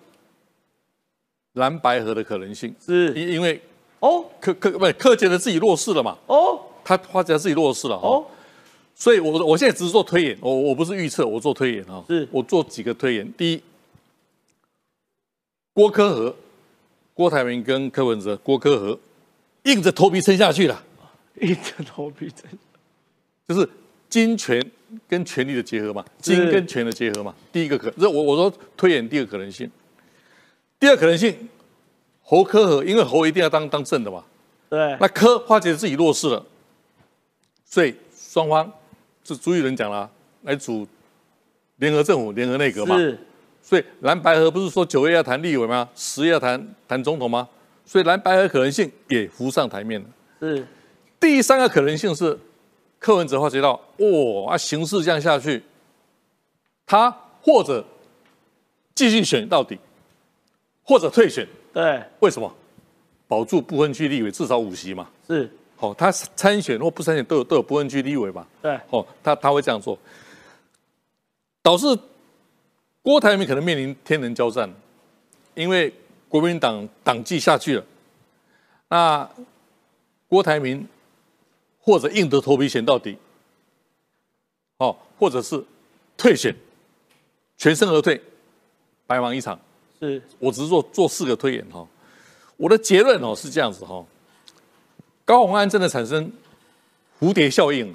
蓝白河的可能性，是因因为哦？柯柯不柯觉得自己弱势了嘛，哦？他他觉得自己弱势了、哦，所以我我现在只是做推演，我我不是预测，我做推演啊，是。我做几个推演。第一，郭科和、郭台铭跟柯文哲，郭科和硬着头皮撑下去了，硬着头皮撑就是金权跟权力的结合嘛，金跟权的结合嘛。第一个可，这我我说推演第二个可能性。第二可能性，侯科和因为侯一定要当当正的嘛，对，那科发觉自己弱势了，所以双方是朱一伦讲了，来组联合政府、联合内阁嘛。是，所以蓝白河不是说九月要谈立委吗？十月要谈谈总统吗？所以蓝白河可能性也浮上台面了。是，第三个可能性是柯文哲发觉到，哦，啊形势这样下去，他或者继续选到底，或者退选。对，为什么？保住不分区立委至少五席嘛。是，好、他参选或不参选都有都有不分区立委嘛。对，哦，他他会这样做，导致郭台铭可能面临天人交战，因为国民党党纪下去了，那郭台铭或者硬着头皮选到底，哦，或者是退选，全身而退，白忙一场。是，我只是做做四个推演哈，我的结论哦是这样子哈，高虹安真的产生蝴蝶效应，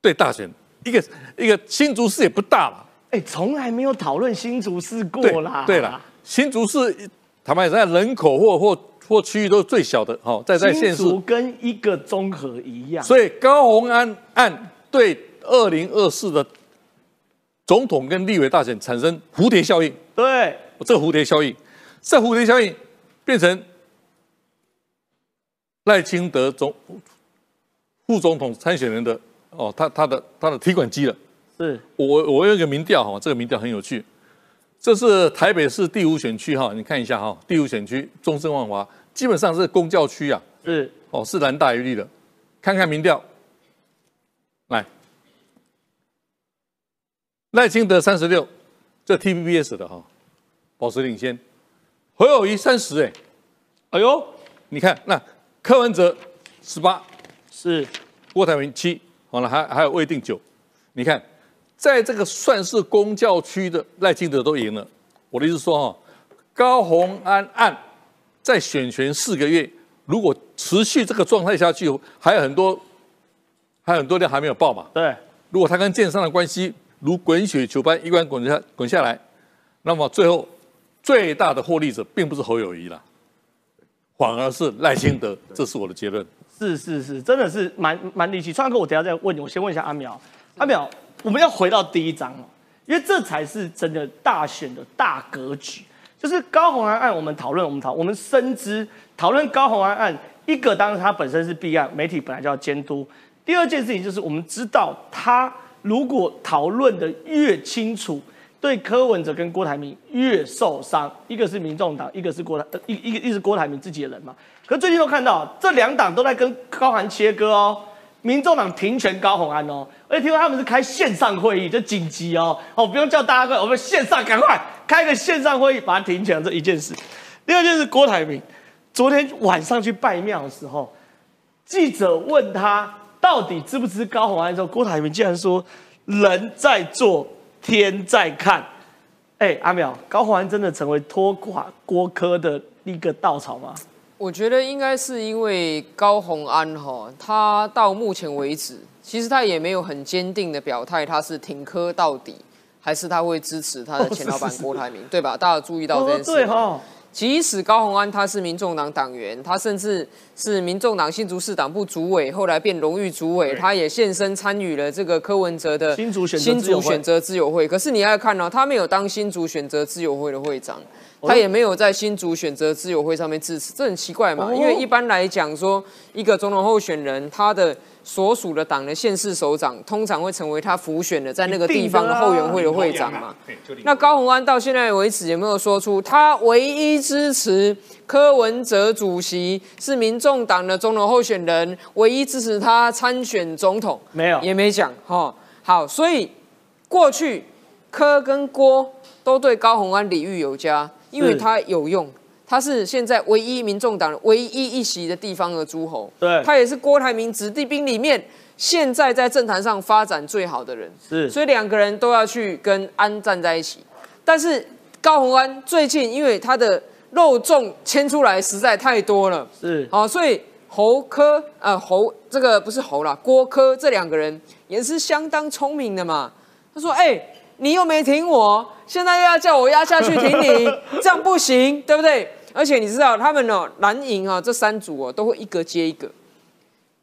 对大选。一个一个新竹市也不大嘛，哎，从来没有讨论新竹市过啦。对了，新竹市坦白讲，在人口或或或区域都是最小的哈，在在县市，新竹跟一个综合一样。所以高虹安案对二零二四的总统跟立委大选产生蝴蝶效应。对，这个蝴蝶效应，这蝴蝶效应变成赖清德总副总统参选人的哦，他他的他的提款机了。是我我有一个民调哈，这个民调很有趣，这是台北市第五选区哈，你看一下哈，第五选区中正万华基本上是公教区啊，是，哦是蓝大于绿的，看看民调，来，赖清德三十六，这 TVBS 的哈，保持领先，侯友谊三十哎，哎呦，你看那柯文哲十八，是郭台铭七，好了还还有魏定九，你看在这个算是公教区的赖清德都赢了，我的意思说哈，高虹安案在选权四个月，如果持续这个状态下去，还有很多还有很多料还没有爆嘛，对，如果他跟建商的关系如滚雪球般一关滚下滚下来，那么最后最大的获利者并不是侯友谊啦，反而是赖清德，这是我的结论。是是是，真的是蛮蛮离奇。川哥，我等一下再问你，我先问一下阿苗。阿苗，我们要回到第一章哦，因为这才是真的大选的大格局。就是高红安案，我们讨论，我们讨，我们深知讨论高红安案，一个当然它本身是弊案，媒体本来就要监督。第二件事情就是我们知道，他如果讨论的越清楚，对柯文哲跟郭台铭越受伤。一个是民众党，一个是郭台，一一个一是郭台铭自己的人嘛。可最近都看到这两党都在跟高虹切割哦。民众党停权高虹安哦，而且听说他们是开线上会议，就紧急哦，哦不用叫大家过来，我们线上赶快开个线上会议把它停权这一件事。第二件事，郭台铭昨天晚上去拜庙的时候，记者问他到底支不支高虹安之后，郭台铭竟然说人在做，天在看。哎，阿淼，高宏安真的成为拖垮郭科的一个稻草吗？我觉得应该是因为高宏安哈，他到目前为止，其实他也没有很坚定的表态，他是挺科到底，还是他会支持他的前老板郭台铭，对吧？大家注意到这件事。对哈，即使高鸿安他是民众党党员，他甚至是民众党新竹市党部主委，后来变荣誉主委，他也现身参与了这个柯文哲的新竹选择新自由会竹选择自由会。可是你要看哦、他没有当新竹选择自由会的会长。他也没有在新竹选择自由会上面支持，这很奇怪嘛？哦因为一般来讲说，一个总统候选人，他的所属的党的县市首长，通常会成为他辅选的在那个地方的后援会的会长嘛。那高鸿安到现在为止有没有说出他唯一支持柯文哲主席是民众党的总统候选人，唯一支持他参选总统？没有也没讲哈。好，所以过去柯跟郭都对高鸿安礼遇有加，因为是他有用，他是现在唯一民众党唯一一席的地方的诸侯，对他也是郭台铭子弟兵里面现在在政坛上发展最好的人，是所以两个人都要去跟安站在一起。但是高鸿安最近因为他的肉粽牵出来实在太多了，是好，所以侯科呃侯这个不是侯啦，郭科这两个人也是相当聪明的嘛。他说：“哎、你又没停我，现在又要叫我压下去停你，这样不行，对不对？”而且你知道他们哦，蓝营啊这三组哦都会一个接一个。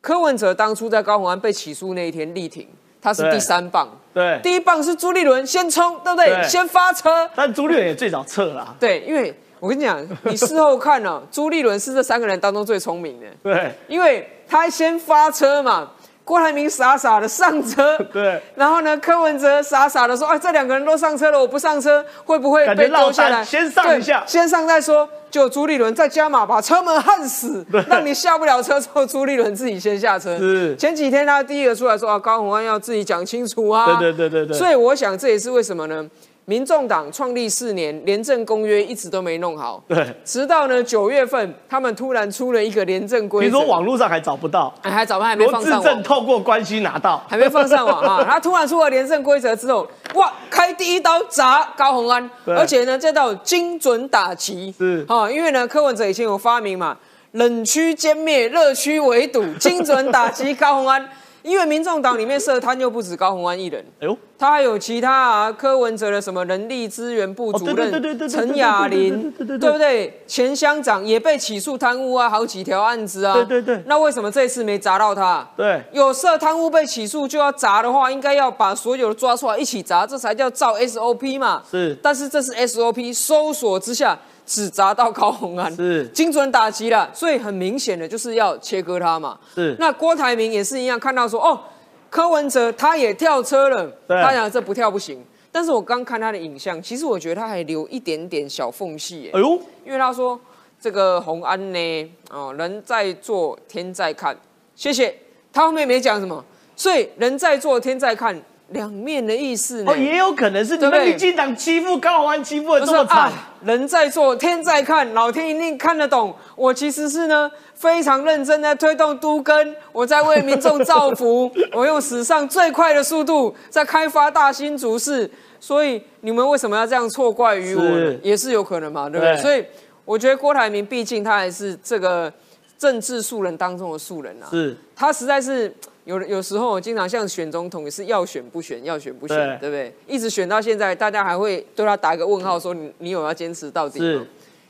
柯文哲当初在高虹安被起诉那一天力挺，他是第三棒，对，第一棒是朱立伦先冲，对不对？对。先发车，但朱立伦也最早撤了啊，对，因为我跟你讲，你事后看呢、朱立伦是这三个人当中最聪明的，对。因为他先发车嘛，郭台铭傻傻的上车，对，然后呢，柯文哲傻傻的说：“啊，这两个人都上车了，我不上车会不会被丢下来？先上一下先上再说。”就朱立伦再加码把车门焊死，让你下不了车之后，朱立伦自己先下车。是前几天他第一个出来说啊，高虹安要自己讲清楚啊。对对对对对所以我想这也是为什么呢？民众党创立四年，廉政公约一直都没弄好。对，直到呢九月份，他们突然出了一个廉政规则，听说网络上还找不到，哎还早还没放上网，正透过关系拿到，还没放上网啊。他突然出了廉政规则之后，哇，开第一刀砸高虹安，而且呢这道精准打击。是。啊，因为呢柯文哲以前有发明嘛，冷区歼灭，热区围堵，精准打击高虹安。因为民众党里面涉贪又不止高鸿安一人，哎呦，他还有其他啊，柯文哲的什么人力资源部主任对陈雅对玲对对对对，对对不对？前乡长也被起诉贪污啊，好几条案子啊。对对对那为什么这次没砸到他？对，有涉贪污被起诉就要砸的话，应该要把所有的抓出来一起砸，这才叫照 SOP 嘛。是但是这是 SOP 搜索之下只砸到高鸿安，是。精准打击了，所以很明显的就是要切割他嘛。是。那郭台铭也是一样，看到说哦，柯文哲他也跳车了，对。他讲这不跳不行。但是我刚看他的影像，其实我觉得他还留一点点小缝隙耶，哎呦，因为他说这个红安呢，哦，人在做天在看，谢谢。他后面没讲什么，所以人在做天在看，两面的意思呢。哦，也有可能是你们民进党欺负高虹安欺负的这么惨啊，，人在做天在看，老天一定看得懂。我其实是呢非常认真的推动都更，我在为民众造福，我用史上最快的速度在开发大新竹市，所以你们为什么要这样错怪于我呢是？也是有可能嘛，对不对？对所以我觉得郭台铭毕竟他还是这个政治素人当中的素人啊，是他实在是有有时候经常像选总统也是要选不选，要选不选，对对不对？一直选到现在，大家还会对他打一个问号，说你你有要坚持到底吗？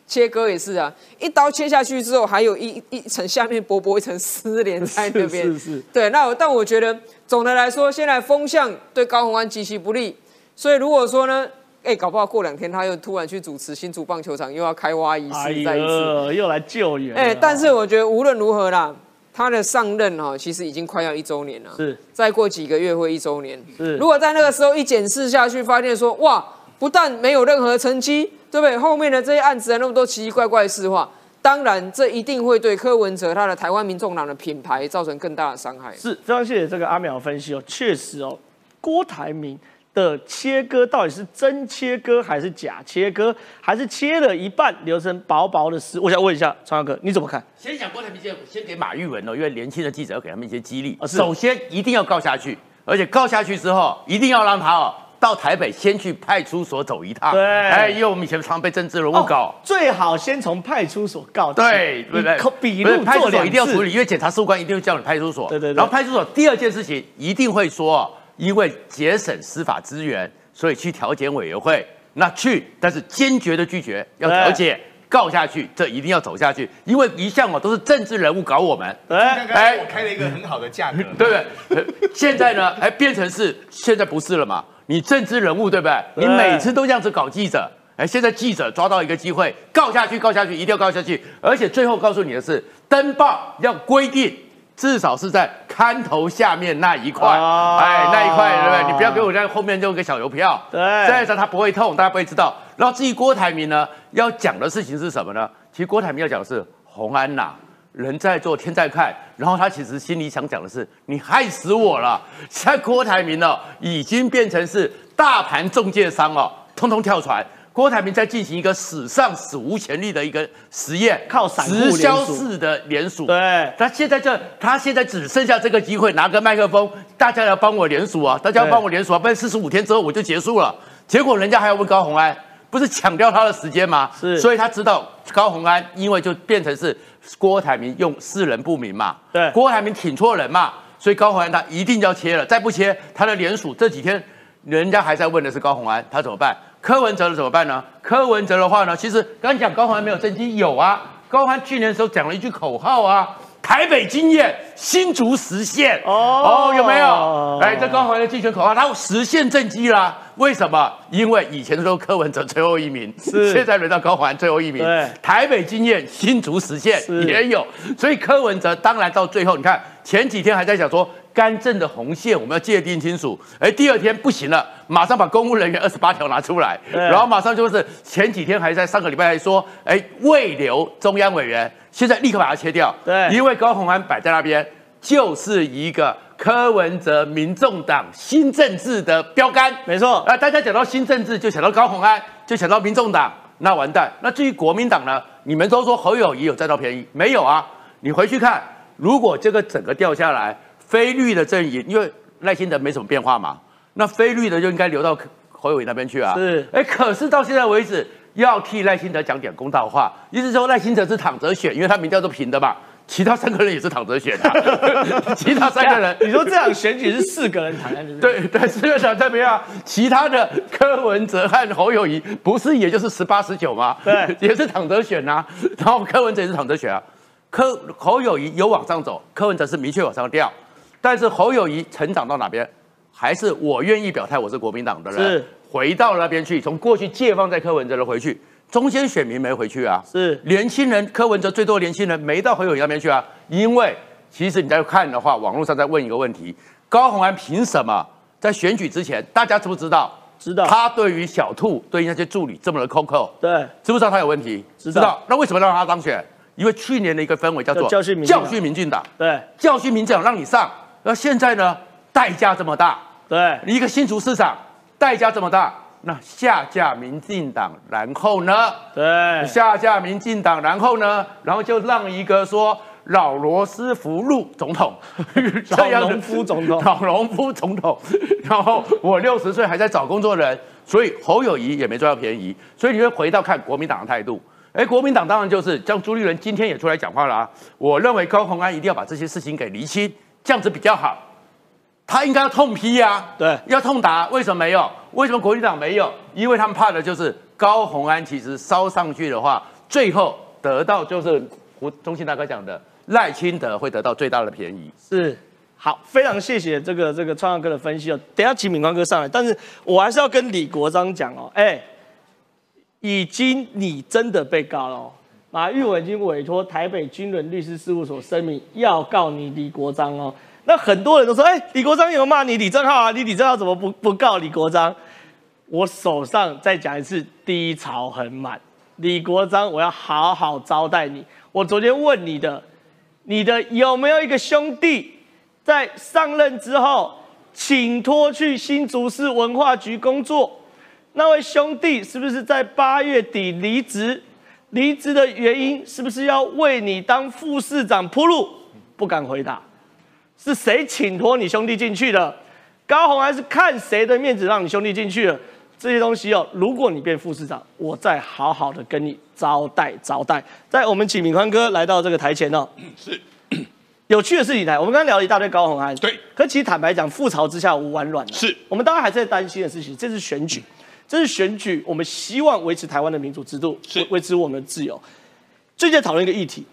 切割也是啊，一刀切下去之后，还有一一层下面薄薄一层丝连在那边。是是是对，那我但我觉得总的来说，现在风向对高宏安极其不利，所以如果说呢，哎，搞不好过两天他又突然去主持新竹棒球场，又要开挖仪哎式再一次。呦，又来救援了，哎、但是我觉得无论如何啦，他的上任哈、其实已经快要一周年了。是再过几个月会一周年。是如果在那个时候一检视下去，发现说哇，不但没有任何成绩，对不对？后面的这些案子还那么多奇奇怪怪的事的话，当然这一定会对柯文哲他的台湾民众党的品牌造成更大的伤害。是非常谢谢这个阿淼分析哦，确实哦，郭台铭的切割到底是真切割还是假切割，还是切了一半留成薄薄的丝？我想问一下川哥，你怎么看？先讲郭台铭，先先给马玉文哦，因为年轻的记者要给他们一些激励。首先一定要告下去，而且告下去之后，一定要让他哦到台北先去派出所走一趟。对哎，因为我们以前常被政治人物告。哦最好先从派出所告，对，对不对？笔录派出所一定要处理，因为检察事务官一定会叫你派出所。对对对然后派出所第二件事情一定会说，因为节省司法资源，所以去调解委员会。那去，但是坚决的拒绝要调解，告下去，这一定要走下去，因为一向哦都是政治人物搞我们。对，刚刚我开了一个很好的价格，对 不对？现在呢，还变成是现在不是了嘛？你政治人物对不对？你每次都这样子搞记者，哎，现在记者抓到一个机会，告下去，告下去，一定要告下去，而且最后告诉你的是，登报要规定。至少是在看头下面那一块，啊哎，那一块对不对？你不要给我在后面用个小邮票，对这样子他不会痛，大家不会知道。然后至于郭台铭呢，要讲的事情是什么呢？其实郭台铭要讲的是红安呐、人在做天在看，然后他其实心里想讲的是，你害死我了。现在郭台铭呢，已经变成是大盘中介商哦，通通跳船。郭台铭在进行一个史上史无前例的一个实验，靠直销式的联署。对他现在这，他现在只剩下这个机会，拿个麦克风，大家要帮我联署啊！大家要帮我联署啊！不然四十五天之后我就结束了。结果人家还要问高红安，不是抢掉他的时间吗？是所以他知道高红安，因为就变成是郭台铭用世人不明嘛，对郭台铭挺错人嘛，所以高红安他一定要切了，再不切他的联署这几天，人家还在问的是高红安，他怎么办？柯文哲的怎么办呢？柯文哲的话呢，其实刚刚讲高虹安没有政绩，有啊。高虹安去年的时候讲了一句口号啊，台北经验，新竹实现。哦，有没有？哎，这高虹安的竞选口号，他实现政绩啦。为什么？因为以前的时候柯文哲最后一名，是现在轮到高环最后一名。对台北经验，新竹实现也有，所以柯文哲当然到最后，你看前几天还在讲说干政的红线我们要界定清楚，哎，第二天不行了，马上把公务人员二十八条拿出来，然后马上就是前几天还在上个礼拜还说，哎，未留中央委员，现在立刻把它切掉，对因为高虹安摆在那边就是一个柯文哲民众党新政治的标杆，没错啊，大家讲到新政治，就想到高虹安，就想到民众党，那完蛋。那至于国民党呢？你们都说侯友谊有占到便宜，没有啊？你回去看，如果这个整个掉下来，非绿的阵营，因为赖清德没什么变化嘛，那非绿的就应该留到侯友谊那边去啊。是哎，可是到现在为止，要替赖清德讲点公道话，意思说赖清德是躺着选，因为他民调都平的嘛。其他三个人也是躺着选啊，其他三个人 你说这场选举是四个人谈的，对对，四个党代表啊，其他的柯文哲和侯友谊不是也就是十八十九吗？对也是躺着选呐、然后柯文哲也是躺着选啊。柯侯友谊有往上走，柯文哲是明确往上掉，但是侯友谊成长到哪边，还是我愿意表态，我是国民党的人，是。回到那边去，从过去借放在柯文哲的回去，中间选民没回去啊，是。年轻人，柯文哲最多年轻人没到侯友谊那边去啊，因为其实你在看的话，网络上在问一个问题：高虹安凭什么？在选举之前，大家知不知道？知道。他对于小兔、对于那些助理这么的抠抠，对知不知道他有问题？知道。那为什么让他当选？因为去年的一个氛围叫做教训民教训民进党，对。教训民进党让你上，那现在呢，代价这么大，对，一个新竹市长代价这么大，那下架民进党，然后呢？对，下架民进党，然后呢，然后就让一个说老罗斯福路总统，这样的老农夫总统。老农夫总统，然后我六十岁还在找工作的人，所以侯友谊也没赚到便宜，所以你会回到看国民党的态度。哎，国民党当然就是像朱立伦今天也出来讲话了啊，我认为高虹安一定要把这些事情给厘清，这样子比较好。他应该要痛批呀、对要痛打。为什么没有？为什么国民党没有？因为他们怕的就是高红安其实烧上去的话，最后得到就是胡中信大哥讲的赖清德会得到最大的便宜。是好，非常谢谢这个这个创耀哥的分析哦。等下请敏光哥上来，但是我还是要跟李国章讲哦，哎，已经你真的被告了哦。马玉文已经委托台北军人律师事务所声明要告你李国章哦。那很多人都说，哎，李国章有骂你李正浩啊，你李正浩怎么不不告李国章？我手上再讲一次，低潮很满。李国章，我要好好招待你。我昨天问你的，你的有没有一个兄弟在上任之后，请托去新竹市文化局工作？那位兄弟是不是在八月底离职？离职的原因是不是要为你当副市长铺路？不敢回答。是谁请托你兄弟进去的？高虹还是看谁的面子让你兄弟进去了？这些东西哦，如果你变副市长，我再好好的跟你招待招待。在我们请敏宽哥来到这个台前哦，是 有趣的事情来，我们刚刚聊了一大堆高虹安，对可其实坦白讲，覆巢之下无完卵、啊。是我们当然还在担心的事情，这是选举，这是选举，我们希望维持台湾的民主制度，是维维持我们的自由。最近在讨论一个议题，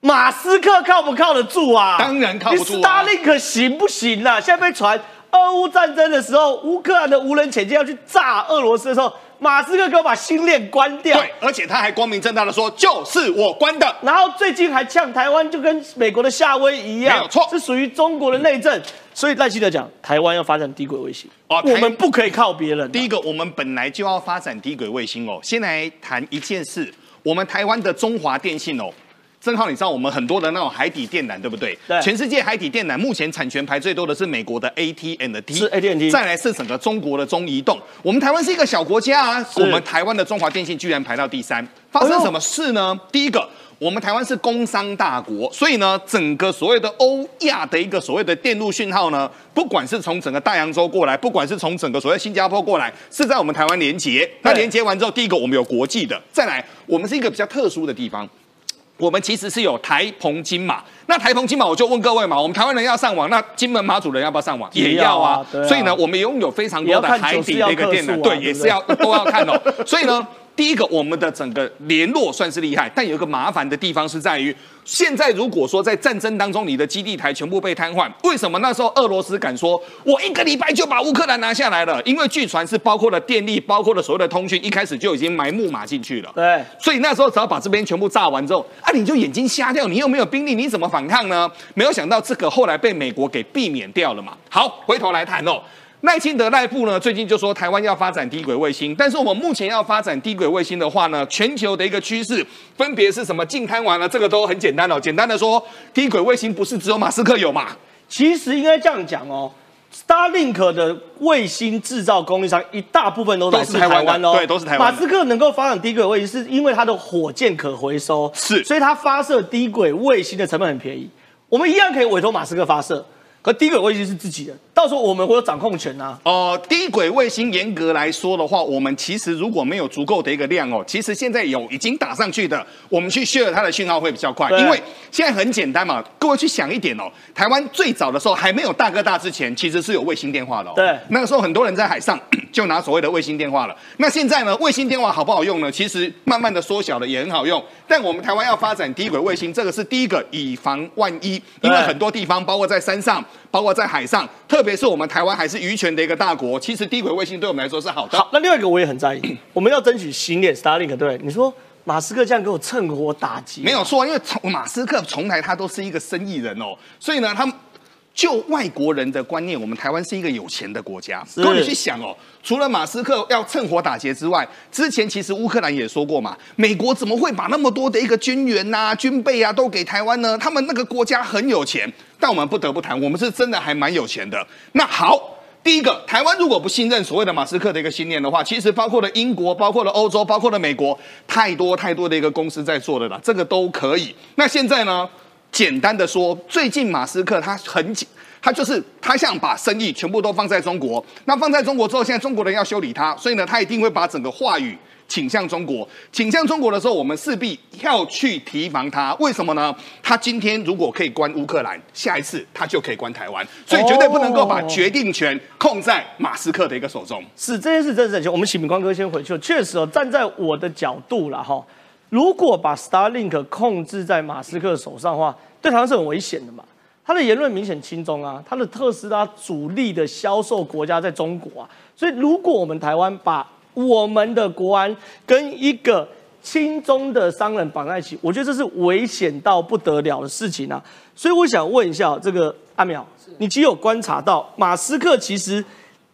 马斯克靠不靠得住啊？当然靠不住啊你 Starlink 行不行啊？现在被传俄乌战争的时候，乌克兰的无人潜舰要去炸俄罗斯的时候，马斯克给我把星链关掉。对，而且他还光明正大的说，就是我关的。然后最近还呛台湾，就跟美国的夏威夷一样，没有错是属于中国的内政。所以赖清德讲，台湾要发展低轨卫星，哦我们不可以靠别人啊。第一个，我们本来就要发展低轨卫星哦。先来谈一件事，我们台湾的中华电信哦。正好你知道我们很多的那种海底电缆，对不对？对全世界海底电缆目前产权排最多的是美国的 AT&T，是 AT&T 再来是整个中国的中移动。我们台湾是一个小国家啊，我们台湾的中华电信居然排到第三，发生什么事呢？第一个。我们台湾是工商大国，所以呢，整个所谓的欧亚的一个所谓的电路讯号呢，不管是从整个大洋洲过来，不管是从整个所谓新加坡过来，是在我们台湾连接。那连接完之后，第一个我们有国际的，再来我们是一个比较特殊的地方。我们其实是有台澎金马。那台澎金马，我就问各位嘛，我们台湾人要上网，那金门马祖人要不要上网？也要啊所以呢，我们拥有非常多的也要看海底的一个电缆，九四要克数啊对，也是要都要看哦。所以呢，第一个，我们的整个联络算是厉害，但有一个麻烦的地方是在于，现在如果说在战争当中，你的基地台全部被瘫痪，为什么那时候俄罗斯敢说，我一个礼拜就把乌克兰拿下来了？因为据传是包括了电力，包括了所谓的通讯，一开始就已经埋木马进去了。对，所以那时候只要把这边全部炸完之后，啊，你就眼睛瞎掉，你又没有兵力，你怎么反抗呢？没有想到这个后来被美国给避免掉了嘛。好，回头来谈哦。赖清德赖布呢，最近就说台湾要发展低轨卫星，但是我们目前要发展低轨卫星的话呢，全球的一个趋势分别是什么？近滩完了，这个都很简单哦。简单的说，低轨卫星不是只有马斯克有嘛？其实应该这样讲哦，Starlink 的卫星制造供应商一大部分都来自都是台湾哦，对都是台湾马斯克能够发展低轨卫星，是因为它的火箭可回收，是所以它发射低轨卫星的成本很便宜。我们一样可以委托马斯克发射，可低轨卫星是自己的，到时候我们会有掌控权啊。哦，低轨卫星严格来说的话，我们其实如果没有足够的一个量哦，其实现在有已经打上去的，我们去 share 它的讯号会比较快，对因为现在很简单嘛。各位去想一点哦，台湾最早的时候还没有大哥大之前，其实是有卫星电话的、哦。对那个时候很多人在海上 就拿所谓的卫星电话了。那现在呢，卫星电话好不好用呢？其实慢慢的缩小了，也很好用。但我们台湾要发展低轨卫星，这个是第一个，以防万一，因为很多地方，包括在山上，包括在海上，特别是我们台湾还是渔权的一个大国，其实低轨卫星对我们来说是好的。好，那另外一个我也很在意，我们要争取新链 Starlink，对？你说马斯克这样给我趁火打劫，没有错，因为从马斯克从来他都是一个生意人哦，所以呢，他们就外国人的观念，我们台湾是一个有钱的国家。是各位你去想哦，除了马斯克要趁火打劫之外，之前其实乌克兰也说过嘛，美国怎么会把那么多的一个军援呐、军备啊都给台湾呢？他们那个国家很有钱，但我们不得不谈，我们是真的还蛮有钱的。那好。第一个，台湾如果不信任所谓的马斯克的一个信念的话，其实包括了英国、包括了欧洲、包括了美国，太多太多的一个公司在做的了，这个都可以。那现在呢，简单的说，最近马斯克他很紧，他就是他想把生意全部都放在中国。那放在中国之后，现在中国人要修理他，所以呢，他一定会把整个话语倾向中国。倾向中国的时候，我们势必要去提防他。为什么呢？他今天如果可以关乌克兰，下一次他就可以关台湾，所以绝对不能够把决定权控在马斯克的一个手中。是这件事真的是很凶。我们请明光哥先回去。确实哦，站在我的角度啦，哈，如果把 Starlink 控制在马斯克手上的话，对台湾是很危险的嘛。他的言论明显亲中啊，他的特斯拉主力的销售国家在中国啊，所以如果我们台湾把我们的国安跟一个亲中的商人绑在一起，我觉得这是危险到不得了的事情啊。所以我想问一下这个阿淼，你其实有观察到马斯克其实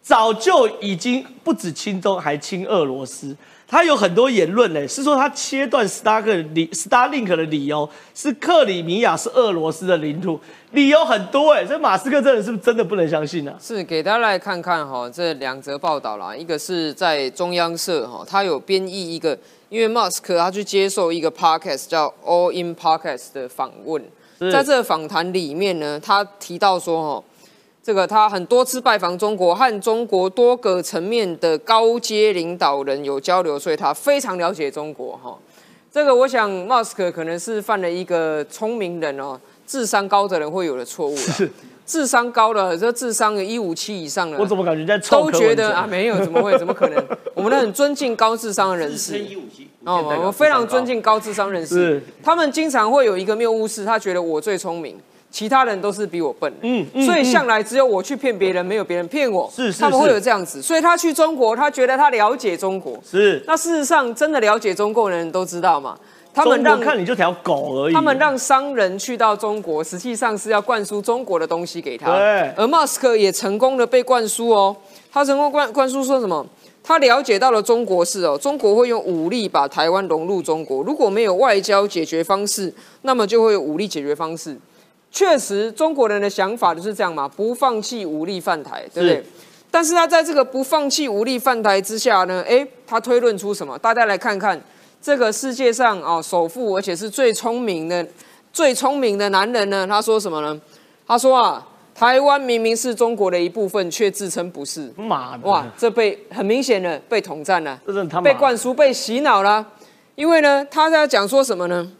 早就已经不止亲中，还亲俄罗斯。他有很多言论呢，是说他切断 Starlink 理 Starlink 的理由是克里米亚是俄罗斯的领土，理由很多哎。这马斯克这人是不是真的不能相信呢、啊？是给大家来看看哈，这两则报道啦，一个是在中央社哈，他有编译一个，因为 Musk 他去接受一个 podcast 叫 All In Podcast 的访问，在这个访谈里面呢，他提到说哈，这个他很多次拜访中国，和中国多个层面的高阶领导人有交流，所以他非常了解中国哈。这个我想 Musk 可能是犯了一个聪明人哦，智商高的人会有的错误啦。智商高的，这智商有一五七以上的，我怎么感觉在臭都觉得啊，没有，怎么会？怎么可能？我们都很尊敬高智商的人士。哦，我们非常尊敬高智商人士是，他们经常会有一个谬误是，他觉得我最聪明，其他人都是比我笨。嗯嗯所以向来只有我去骗别人，没有别人骗我。是是他们会有这样子，所以他去中国，他觉得他了解中国。是那事实上，真的了解中国的人都知道嘛，他们看你就条狗而已。他们让商人去到中国，实际上是要灌输中国的东西给他。对而马斯克也成功的被灌输哦，他成功灌灌输说什么？他了解到了中国是哦，中国会用武力把台湾融入中国，如果没有外交解决方式，那么就会有武力解决方式。确实，中国人的想法就是这样嘛，不放弃武力犯台，对不对是？但是他在这个不放弃武力犯台之下呢，诶，他推论出什么？大家来看看这个世界上啊、首富而且是最聪明的、最聪明的男人呢，他说什么呢？他说啊，台湾明明是中国的一部分，却自称不是。妈的，哇，这被很明显的被统战了，被灌输、被洗脑了。因为呢，他在讲说什么呢？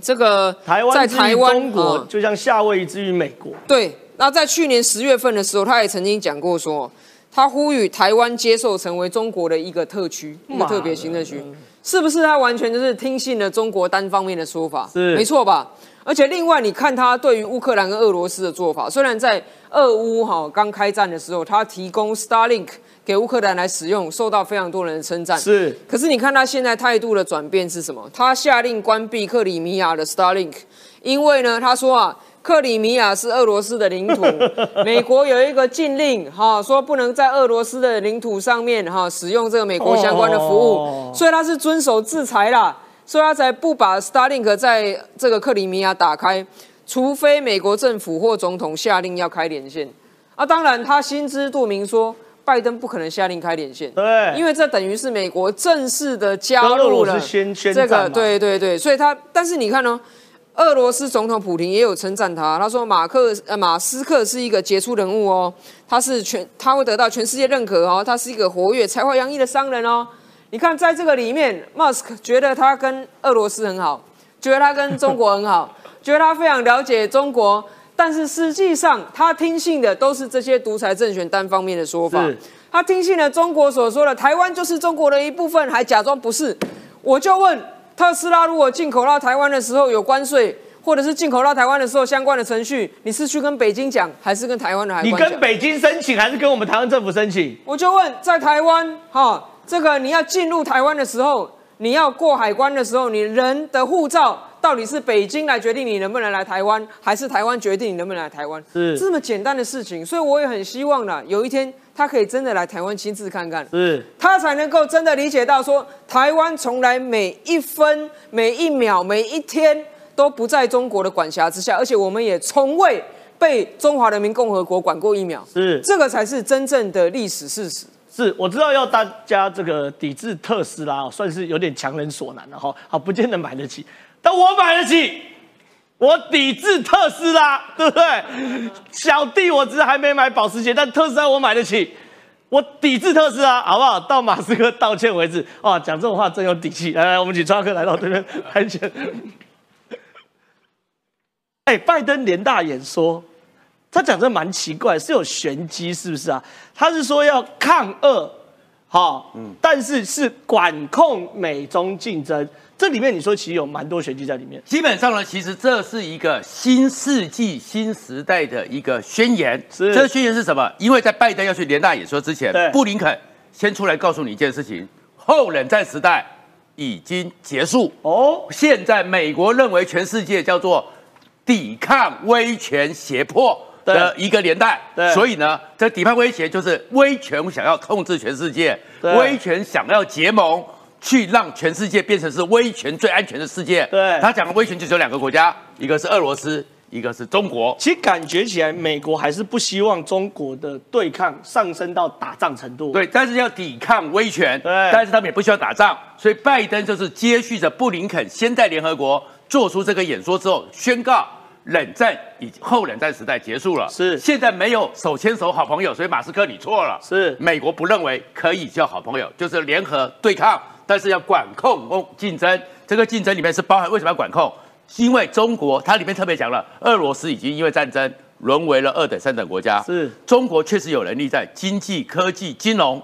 这个台湾在台湾中国嗯。就像夏威夷之于美国，对，那在去年十月份的时候，他也曾经讲过说，他呼吁台湾接受成为中国的一个特区，一个特别行政区，是不是他完全就是听信了中国单方面的说法？是。没错吧？而且另外，你看他对于乌克兰跟俄罗斯的做法，虽然在俄乌哈刚开战的时候，他提供 Starlink 给乌克兰来使用，受到非常多人的称赞。是可是你看他现在态度的转变是什么？他下令关闭克里米亚的 Starlink，因为呢，他说啊，克里米亚是俄罗斯的领土，美国有一个禁令哈，说不能在俄罗斯的领土上面哈使用这个美国相关的服务，哦所以他是遵守制裁啦，所以他才不把 Starlink 在这个克里米亚打开，除非美国政府或总统下令要开连线。啊，当然他心知肚明说。拜登不可能下令开连线，对因为这等于是美国正式的加入了这个，对对对，所以他，但是你看哦，俄罗斯总统普廷也有称赞他，他说马克呃马斯克是一个杰出人物哦，他是全他会得到全世界认可哦，他是一个活跃、才华洋溢的商人哦。你看在这个里面，Musk 觉得他跟俄罗斯很好，觉得他跟中国很好，觉得他非常了解中国，但是实际上他听信的都是这些独裁政权单方面的说法。他听信了中国所说的台湾就是中国的一部分，还假装不是。我就问特斯拉，如果进口到台湾的时候有关税，或者是进口到台湾的时候相关的程序，你是去跟北京讲，还是跟台湾的海你？跟北京申请还是跟我们台湾政府申请？我就问，在台湾哈，这个你要进入台湾的时候，你要过海关的时候，你人的护照到底是北京来决定你能不能来台湾，还是台湾决定你能不能来台湾？是这么简单的事情，所以我也很希望呢，有一天他可以真的来台湾亲自看看。是他才能够真的理解到说，台湾从来每一分、每一秒、每一天都不在中国的管辖之下，而且我们也从未被中华人民共和国管过一秒。是这个才是真正的历史事实。是，我知道要大家这个抵制特斯拉，算是有点强人所难了哈，好，不见得买得起，但我买得起。我抵制特斯拉，对不对？小弟我只是还没买保时捷，但特斯拉我买得起。我抵制特斯拉，好不好？到马斯克道歉为止。哇，讲这种话真有底气。来来，我们请川哥来到这边拍拳。哎，拜登连大演说，他讲这蛮奇怪，是有玄机是不是啊？他是说要抗俄，好、但是是管控美中竞争。这里面你说其实有蛮多玄机在里面。基本上呢，其实这是一个新世纪、新时代的一个宣言。是这个宣言是什么？因为在拜登要去联大演说之前，布林肯先出来告诉你一件事情：后冷战时代已经结束。哦，现在美国认为全世界叫做抵抗威权胁迫的一个年代，对所以呢，这抵抗威胁就是威权想要控制全世界，威权想要结盟。去让全世界变成是威权最安全的世界。对他讲的威权就只有两个国家，一个是俄罗斯，一个是中国。其实感觉起来，美国还是不希望中国的对抗上升到打仗程度。对，但是要抵抗威权，对但是他们也不需要打仗，所以拜登就是接续着布林肯先在联合国做出这个演说之后，宣告冷战以后冷战时代结束了，是。现在没有手牵手好朋友，所以马斯克你错了，是。美国不认为可以叫好朋友，就是联合对抗，但是要管控哦竞争，这个竞争里面是包含为什么要管控？因为中国它里面特别讲了，俄罗斯已经因为战争沦为了二等三等国家，是。中国确实有能力在经济、科技、金融、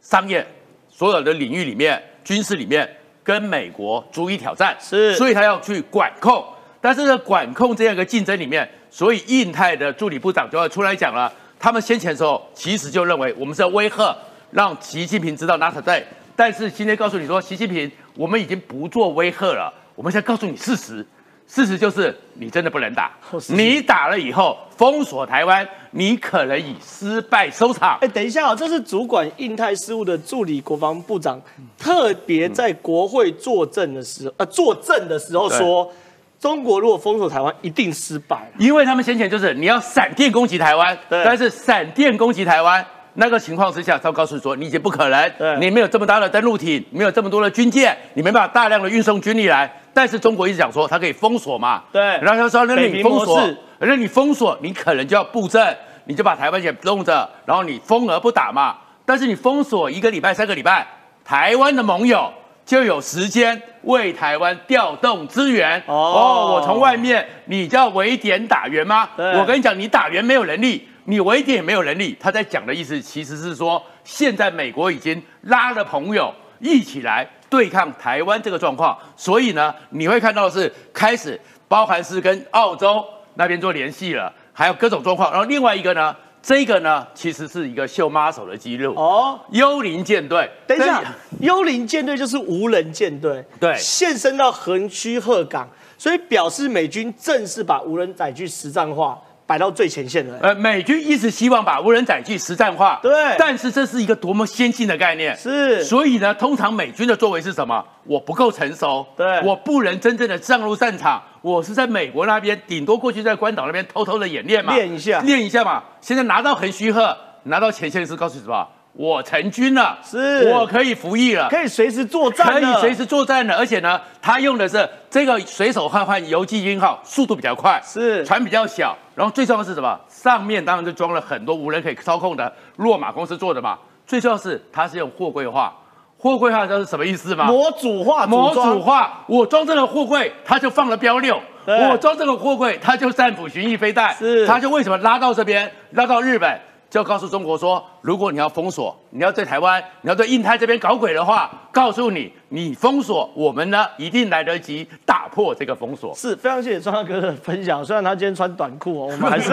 商业所有的领域里面、军事里面跟美国逐一挑战，是。所以他要去管控。但是呢，管控这样一个竞争里面，所以印太的助理部长就要出来讲了，他们先前的时候其实就认为我们是要威吓，让习近平知道 not today。但是今天告诉你说，习近平，我们已经不做威吓了，我们现在告诉你事实，事实就是你真的不能打你打了以后封锁台湾，你可能以失败收场。哎，等一下哦，这是主管印太事务的助理国防部长特别在国会作证的时候，呃，作证的时候说，中国如果封锁台湾，一定失败。因为他们先前就是你要闪电攻击台湾，但是闪电攻击台湾那个情况之下，他告诉你说你已经不可能对，你没有这么大的登陆艇，没有这么多的军舰，你没办法大量的运送军力来。但是中国一直讲说它可以封锁嘛，对然后他说那你封锁，那你封锁，你可能就要布阵，你就把台湾给弄着，然后你封而不打嘛。但是你封锁一个礼拜、三个礼拜，台湾的盟友就有时间为台湾调动资源。哦哦，我从外面，你叫围点打援吗？对我跟你讲，你打援没有能力，你围点也没有能力。他在讲的意思其实是说，现在美国已经拉了朋友一起来对抗台湾这个状况，所以呢，你会看到的是开始包含是跟澳洲那边做联系了，还有各种状况。然后另外一个呢，这个呢其实是一个秀妈手的记录。哦，幽灵舰队，等一下，幽灵舰队就是无人舰队，对。现身到横须贺港，所以表示美军正式把无人载具实战化，摆到最前线的。呃，美军一直希望把无人载具实战化，对但是这是一个多么先进的概念，是所以呢，通常美军的作为是什么？我不够成熟，对我不能真正的上入战场，我是在美国那边，顶多过去在关岛那边偷偷的演练嘛，练一下练一下嘛。现在拿到横须贺，拿到前线是告诉你什么？我成军了，是我可以服役了，可以随时作战可，以随时作战的，而且呢，他用的是这个水手换换游击军号，速度比较快，是船比较小，然后最重要的是什么？上面当然就装了很多无人可以操控的洛马公司做的嘛。最重要的是它是用货柜化，货柜化知道是什么意思吗？模组化、模组化，我装这个货柜，它就放了标六；对我装这个货柜，它就战斧巡弋飞弹。是它就为什么拉到这边，拉到日本，就告诉中国说，如果你要封锁，你要在台湾，你要在印太这边搞鬼的话，告诉你，你封锁，我们呢一定来得及打破这个封锁。是非常谢谢庄大哥的分享。虽然他今天穿短裤哦，我们 还是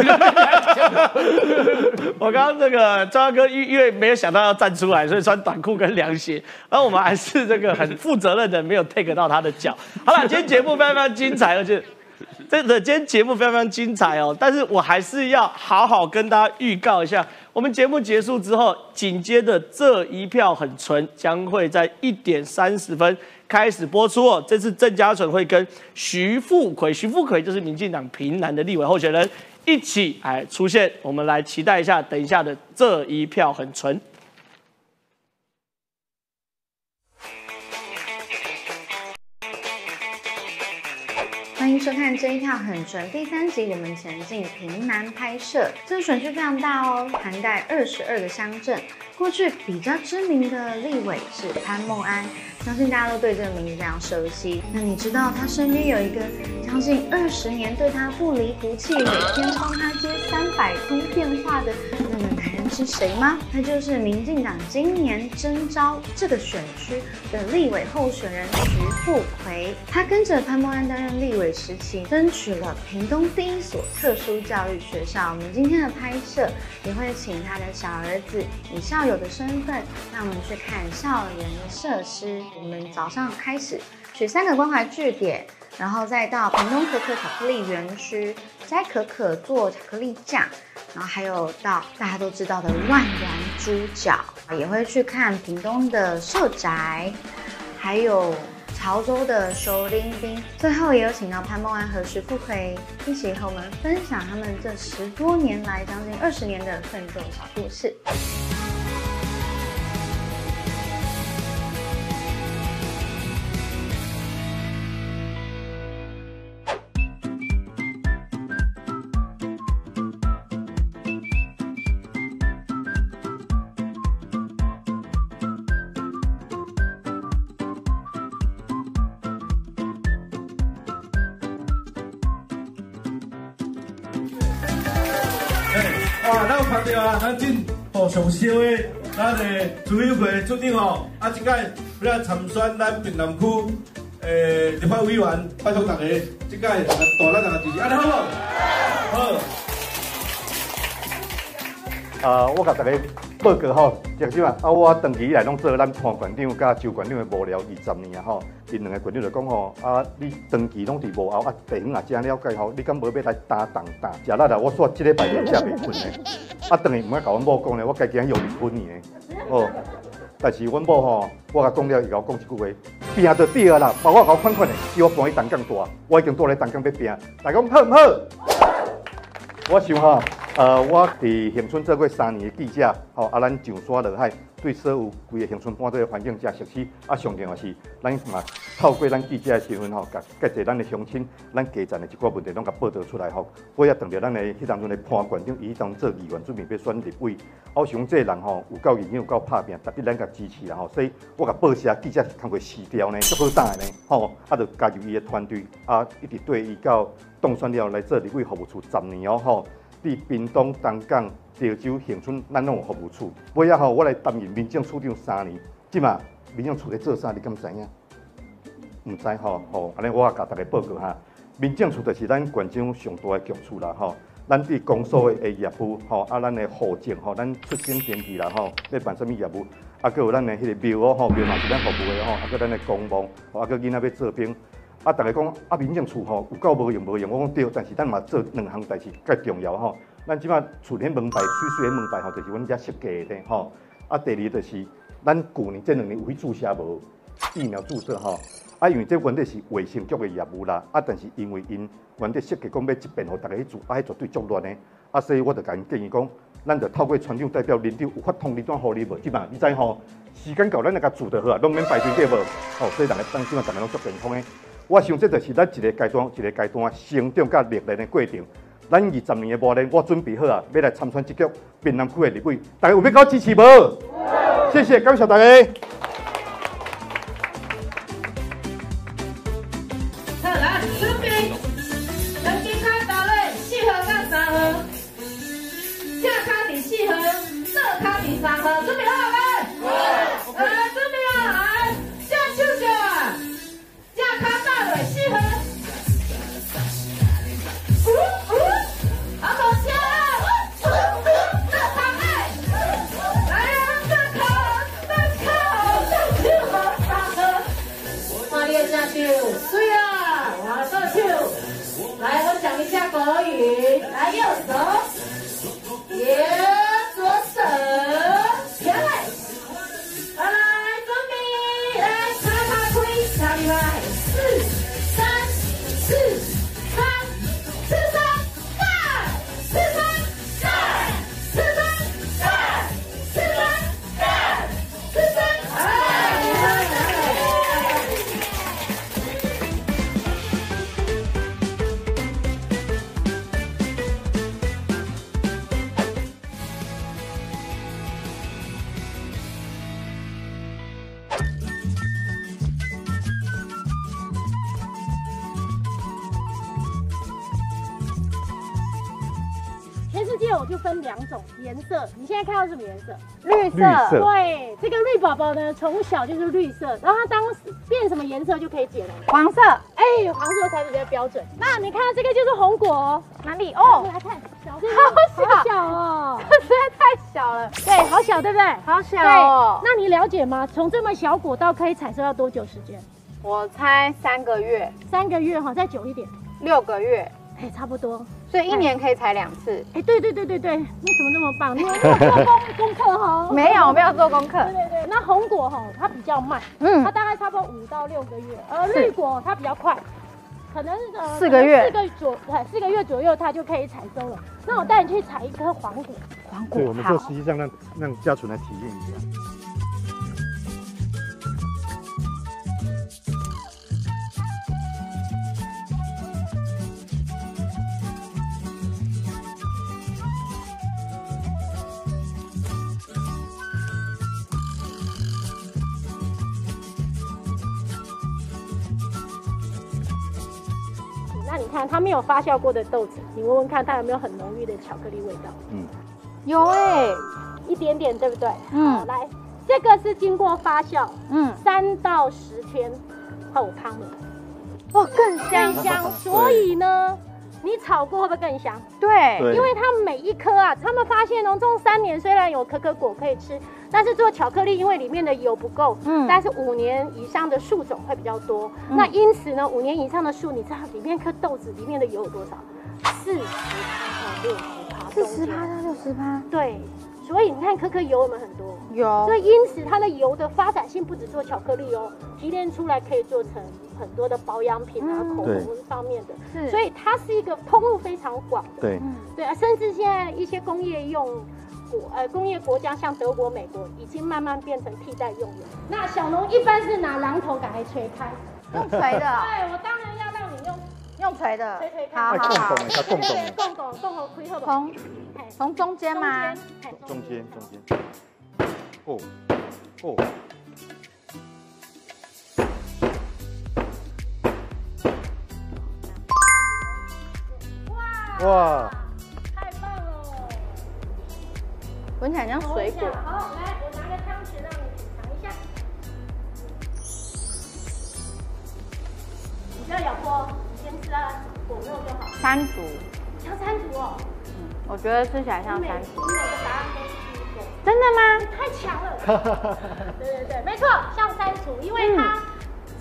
我刚刚这个庄大哥因因为没有想到要站出来，所以穿短裤跟凉鞋。然后我们还是这个很负责任的，没有 take 到他的脚。好了，今天节目非常非常精彩，而且真的今天节目非常非常精彩哦。但是我还是要好好跟大家预告一下，我们节目结束之后，紧接着这一票很纯将会在一点三十分。开始播出哦。这次郑家纯会跟徐富奎，徐富奎就是民进党平南的立委候选人，一起哎出现。我们来期待一下，等一下的这一票很纯。欢迎收看这一票很纯第三集，我们前进平南拍摄，这个选区非常大哦，涵盖二十二个乡镇。过去比较知名的立委是潘孟安，相信大家都对这个名字非常熟悉。那你知道他身边有一个将近二十年对他不离不弃，每天帮他接三百通电话的那个是谁吗？他就是民进党今年征召这个选区的立委候选人徐富奎。他跟着潘孟安担任立委时期，争取了屏东第一所特殊教育学校。我们今天的拍摄也会请他的小儿子以校友的身份，让我们去看校园设施。我们早上开始取三个关怀据点，然后再到屏东可可巧克力园区摘可可做巧克力酱，然后还有到大家都知道的万峦猪脚，也会去看屏东的社宅，还有潮州的熟林冰。最后也有请到潘梦安和石富奎一起和我们分享他们这十多年来将近二十年的奋斗小故事。上少的咱的组委会组长哦，啊，即届要来参选咱平南区诶立法委员，拜托大家即届大家大力支持，安尼好无？好。啊，我甲大家报告吼，就是什啊，我长期以来拢做咱潘馆长甲周馆长的幕僚二十年啊吼，因两个馆长就讲吼，啊，你长期拢伫幕后，啊，地方也真了解吼，你敢无要来担当担？食力啦，我说即礼拜连食袂困的，啊，等于毋爱甲阮某讲咧，我家己还用离婚呢，哦，但是阮某吼，我甲讲了，伊甲我讲一句话，拼就对啊啦，包括甲我款款的，叫我搬去东港大，我已经住咧东港要拼，大家讲好毋好？我想吼，呃，我伫恒春做过三年的记者，好，啊，咱上山下海，对所有规个乡村半岛的环境真熟悉。啊，上重要是，咱嘛透过咱记者的身份吼，甲甲一咱的乡亲，咱基层的一寡问题拢甲报道出来吼。我也等着咱的迄当中的潘县长，伊当做议员准备要选立委。我想这人吼有够认真，有够拍拼，特别咱甲支持啦吼。所以我甲报社记者是通过试调呢，足好打的呢吼。啊，就加入伊的团队，啊，一直对伊到当选了来做立委服务处十年哦吼。伫屏东、东港、潮州、恒春，咱拢有服务处。尾啊吼，我来担任民政处长三年，即嘛民政处咧做啥？你敢知影？毋知吼吼，安尼我甲大家报告哈。民政处就是咱县长上大的局处啦吼。咱伫公所的业务吼，啊，咱的户政吼，咱出生登记啦吼，要办啥物业务？啊，佮有咱的迄个庙哦吼，庙嘛是咱服务的吼，啊，佮咱的公墓，啊，佮囡仔要做兵。啊，大家讲啊，民政处吼有够无用无用，我讲对，但是咱嘛做两项代志较重要吼。咱即摆厝迄门牌，水水迄门牌吼，就是阮遮设计的吼。啊，第二就是咱旧年这两年有去注射无疫苗注射吼。啊，因为这原底是卫生局的业务啦。啊，但是因为因原底设计讲要一遍吼大家去做，啊，迄绝对足乱的。啊，所以我就甲因建议讲，咱就透过村长代表领导有法通知单互你无？即摆你知吼？时间到，咱来甲做就好啊，拢免排队对无？哦，所以大家当即摆大家拢足健康的。我想这就是咱一个阶段一个阶段成长甲历练的过程。咱二十年的磨练，我准备好啊，要来参选这局闽南区的立委，大家有要我支持无？谢谢，感谢大家。讲一下国分两种颜色，你现在看到什么颜色？绿色绿色对，这个绿宝宝呢，从小就是绿色，然后它当变什么颜色就可以解了。黄色，哎，黄色才比较标准。那你看这个就是红果哦，哪里？哦，来看，小这好小好小哦，这实在太小了。对，好小，对不对？好小对哦那你了解吗？从这么小果到可以采收要多久时间？我猜三个月、三个月哈，再久一点，六个月，哎，差不多。所以一年可以采两次。哎，对对对对对，你怎么那么棒？你有没有 做功功课哈？没有，我没有做功课。对对对，那红果哈，它比较慢，嗯它大概差不多五到六个月，而绿果它比较快，可能呃四个月四个左对四个月左右它就可以采收了。那我带你去采一颗黄果，黄对，我们就实际上让让家属来体验一下。看它没有发酵过的豆子，你闻闻看它有没有很浓郁的巧克力味道？嗯，有哎，一点点，对不对？嗯好，来，这个是经过发酵，嗯，三到十天后汤的，哇，更香更香。所以呢，你炒过会不会更香？对对因为它每一颗啊，他们发现哦，种三年虽然有可可果可以吃，但是做巧克力因为里面的油不够，嗯。但是五年以上的树种会比较多。那因此呢，五年以上的树，你知道里面颗豆子里面的油有多少？四十趴到六十趴，四十趴到六十趴，对。所以你看，颗颗油我们很多，有。所以因此它的油的发展性不止做巧克力哦，提炼出来可以做成很多的保养品啊、嗯。口对。红方面的，是。所以它是一个通路非常广的。对，对啊，甚至现在一些工业用国呃工业国家，像德国、美国，已经慢慢变成替代用油。那小农一般是拿榔头赶来锤开，用锤的 哦对，我当然要让你用用锤的锤锤，开。好好好，它共同对共同共同开好不好？从从中间吗？嘿中间中间。哦哦，哇！闻起来像水果。好，来，我拿个汤匙让你品尝一下。你不要咬破，你先吃啊果肉就好。山竹，像山竹哦，我觉得吃起来像每山竹。每个答案都是第一个。真的吗？太强了！对对对，没错，像山竹，因为它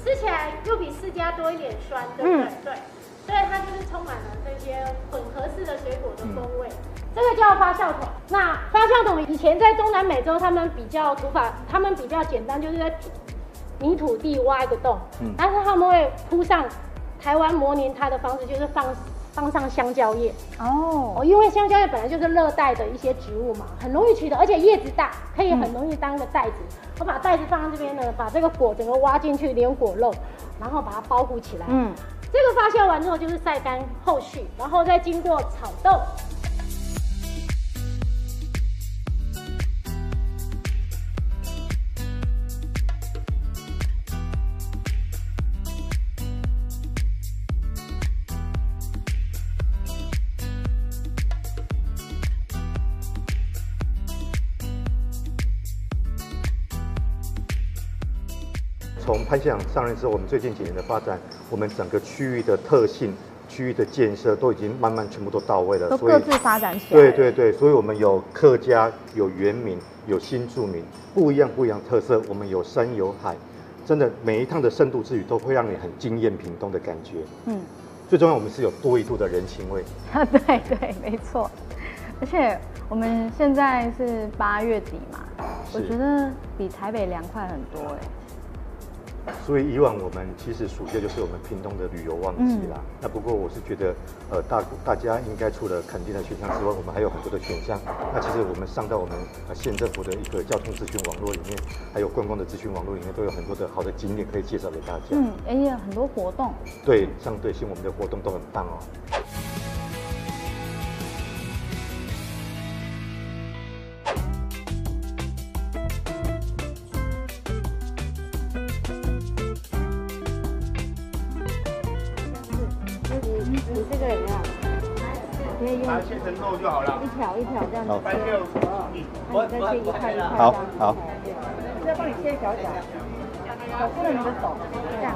吃起来又比释迦多一点酸，对不对？嗯对，所以它就是充满了这些混合式的水果的风味。这个叫发酵桶。那发酵桶以前在中南美洲，他们比较土法，他们比较简单，就是在土泥土地挖一个洞，嗯但是他们会铺上台湾模拟它的方式，就是放放上香蕉叶。哦，哦，因为香蕉叶本来就是热带的一些植物嘛，很容易取得，而且叶子大，可以很容易当一个袋子。我把袋子放在这边呢，把这个果整个挖进去，连果肉，然后把它包覆起来。嗯，这个发酵完之后就是晒干后续，然后再经过炒豆。潘县长上任之后，我们最近几年的发展，我们整个区域的特性、区域的建设都已经慢慢全部都到位了，都各自发展起来。对对对，所以我们有客家、有原民、有新住民，不一样不一样特色。我们有山有海，真的每一趟的深度之旅都会让你很惊艳屏东的感觉。嗯，最重要，我们是有多一度的人情味。啊，对对，没错。而且我们现在是八月底嘛，我是觉得比台北凉快很多哎。所以以往我们其实暑假就是我们屏东的旅游旺季啦。嗯那不过我是觉得，呃，大大家应该除了肯定的选项之外，我们还有很多的选项。那其实我们上到我们呃县政府的一个交通资讯网络里面，还有观光的资讯网络里面，都有很多的好的景点可以介绍给大家。嗯，而且很多活动。对，相对性我们的活动都很棒哦。切成肉就好了。一条一条这样子好切，那你再切一块一块好好，再帮你切小小，保护了你的手，这样。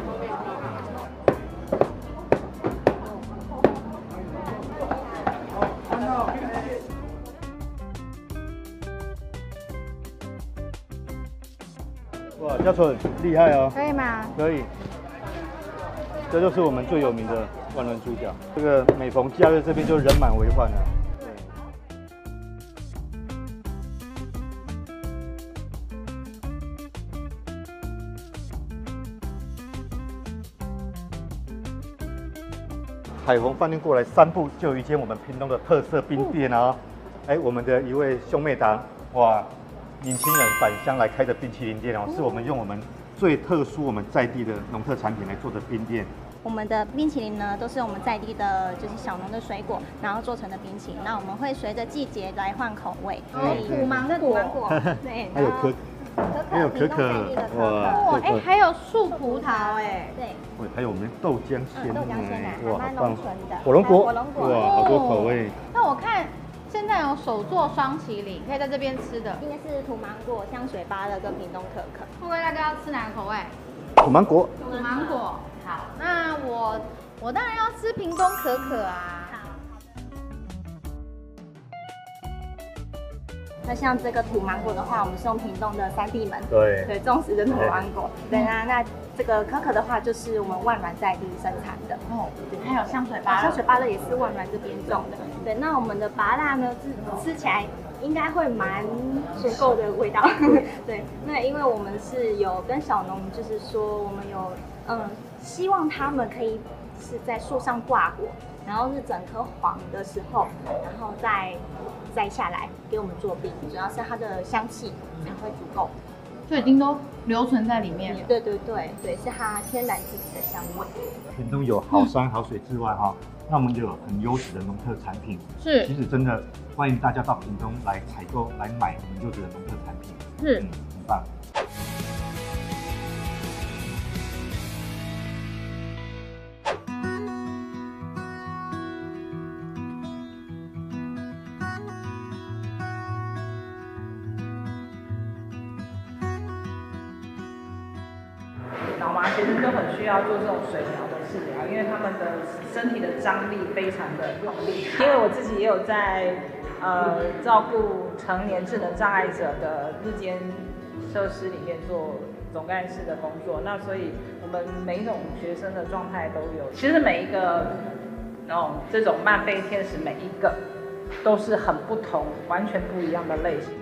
哇，嘉纯厉害哦，可以吗？可以。这就是我们最有名的万峦猪脚。这个每逢假日这边就人满为患了。海虹饭店过来三步就有一间我们屏东的特色冰店哦。哎，我们的一位兄妹档，哇，年轻人返乡来开的冰淇淋店哦，是我们用我们最特殊我们在地的农特产品来做的冰店。我们的冰淇淋呢，都是我们在地的，就是小农的水果，然后做成的冰淇淋。那我们会随着季节来换口味，所以土芒果。芒果，对，还有可，还有可可，哇，哎，还有树葡萄哎，对，喂，还有我们豆浆鲜嗯豆浆鲜奶哇，好的。火龙果，火龙果。哇，好多口味。那我看现在有手做双麒麟，可以在这边吃的。今天是土芒果、香水芭乐跟屏东可可。各位大家要吃哪个口味？土芒果，土芒果。好，那我我当然要吃屏东可可啊。那像这个土芒果的话，我们是用屏东的三地门，对对，种植的土芒果。对，那那这个可可的话，就是我们万峦在地生产的。哦，还有香水芭乐香水芭乐也是万峦这边种的。对，那我们的芭辣呢，是吃起来应该会蛮足够的味道。对，那因为我们是有跟小农，就是说我们有嗯，希望他们可以是在树上挂果，然后是整颗黄的时候，然后再摘下来给我们做冰，主要是它的香气才会足够。就已经都留存在里面了。对对对对，是它天然自己的香味。屏东有好山好水之外哈，那我们就有很优质的农特产品。是其实真的欢迎大家到屏东来采购、来买我们优质的农特产品。是嗯，很棒。要做这种水疗的治疗，因为他们的身体的张力非常的用力。因为我自己也有在呃照顾成年智能障碍者的日间设施里面做总干事的工作，那所以我们每一种学生的状态都有。其实每一个哦这种慢飞天使每一个都是很不同、完全不一样的类型。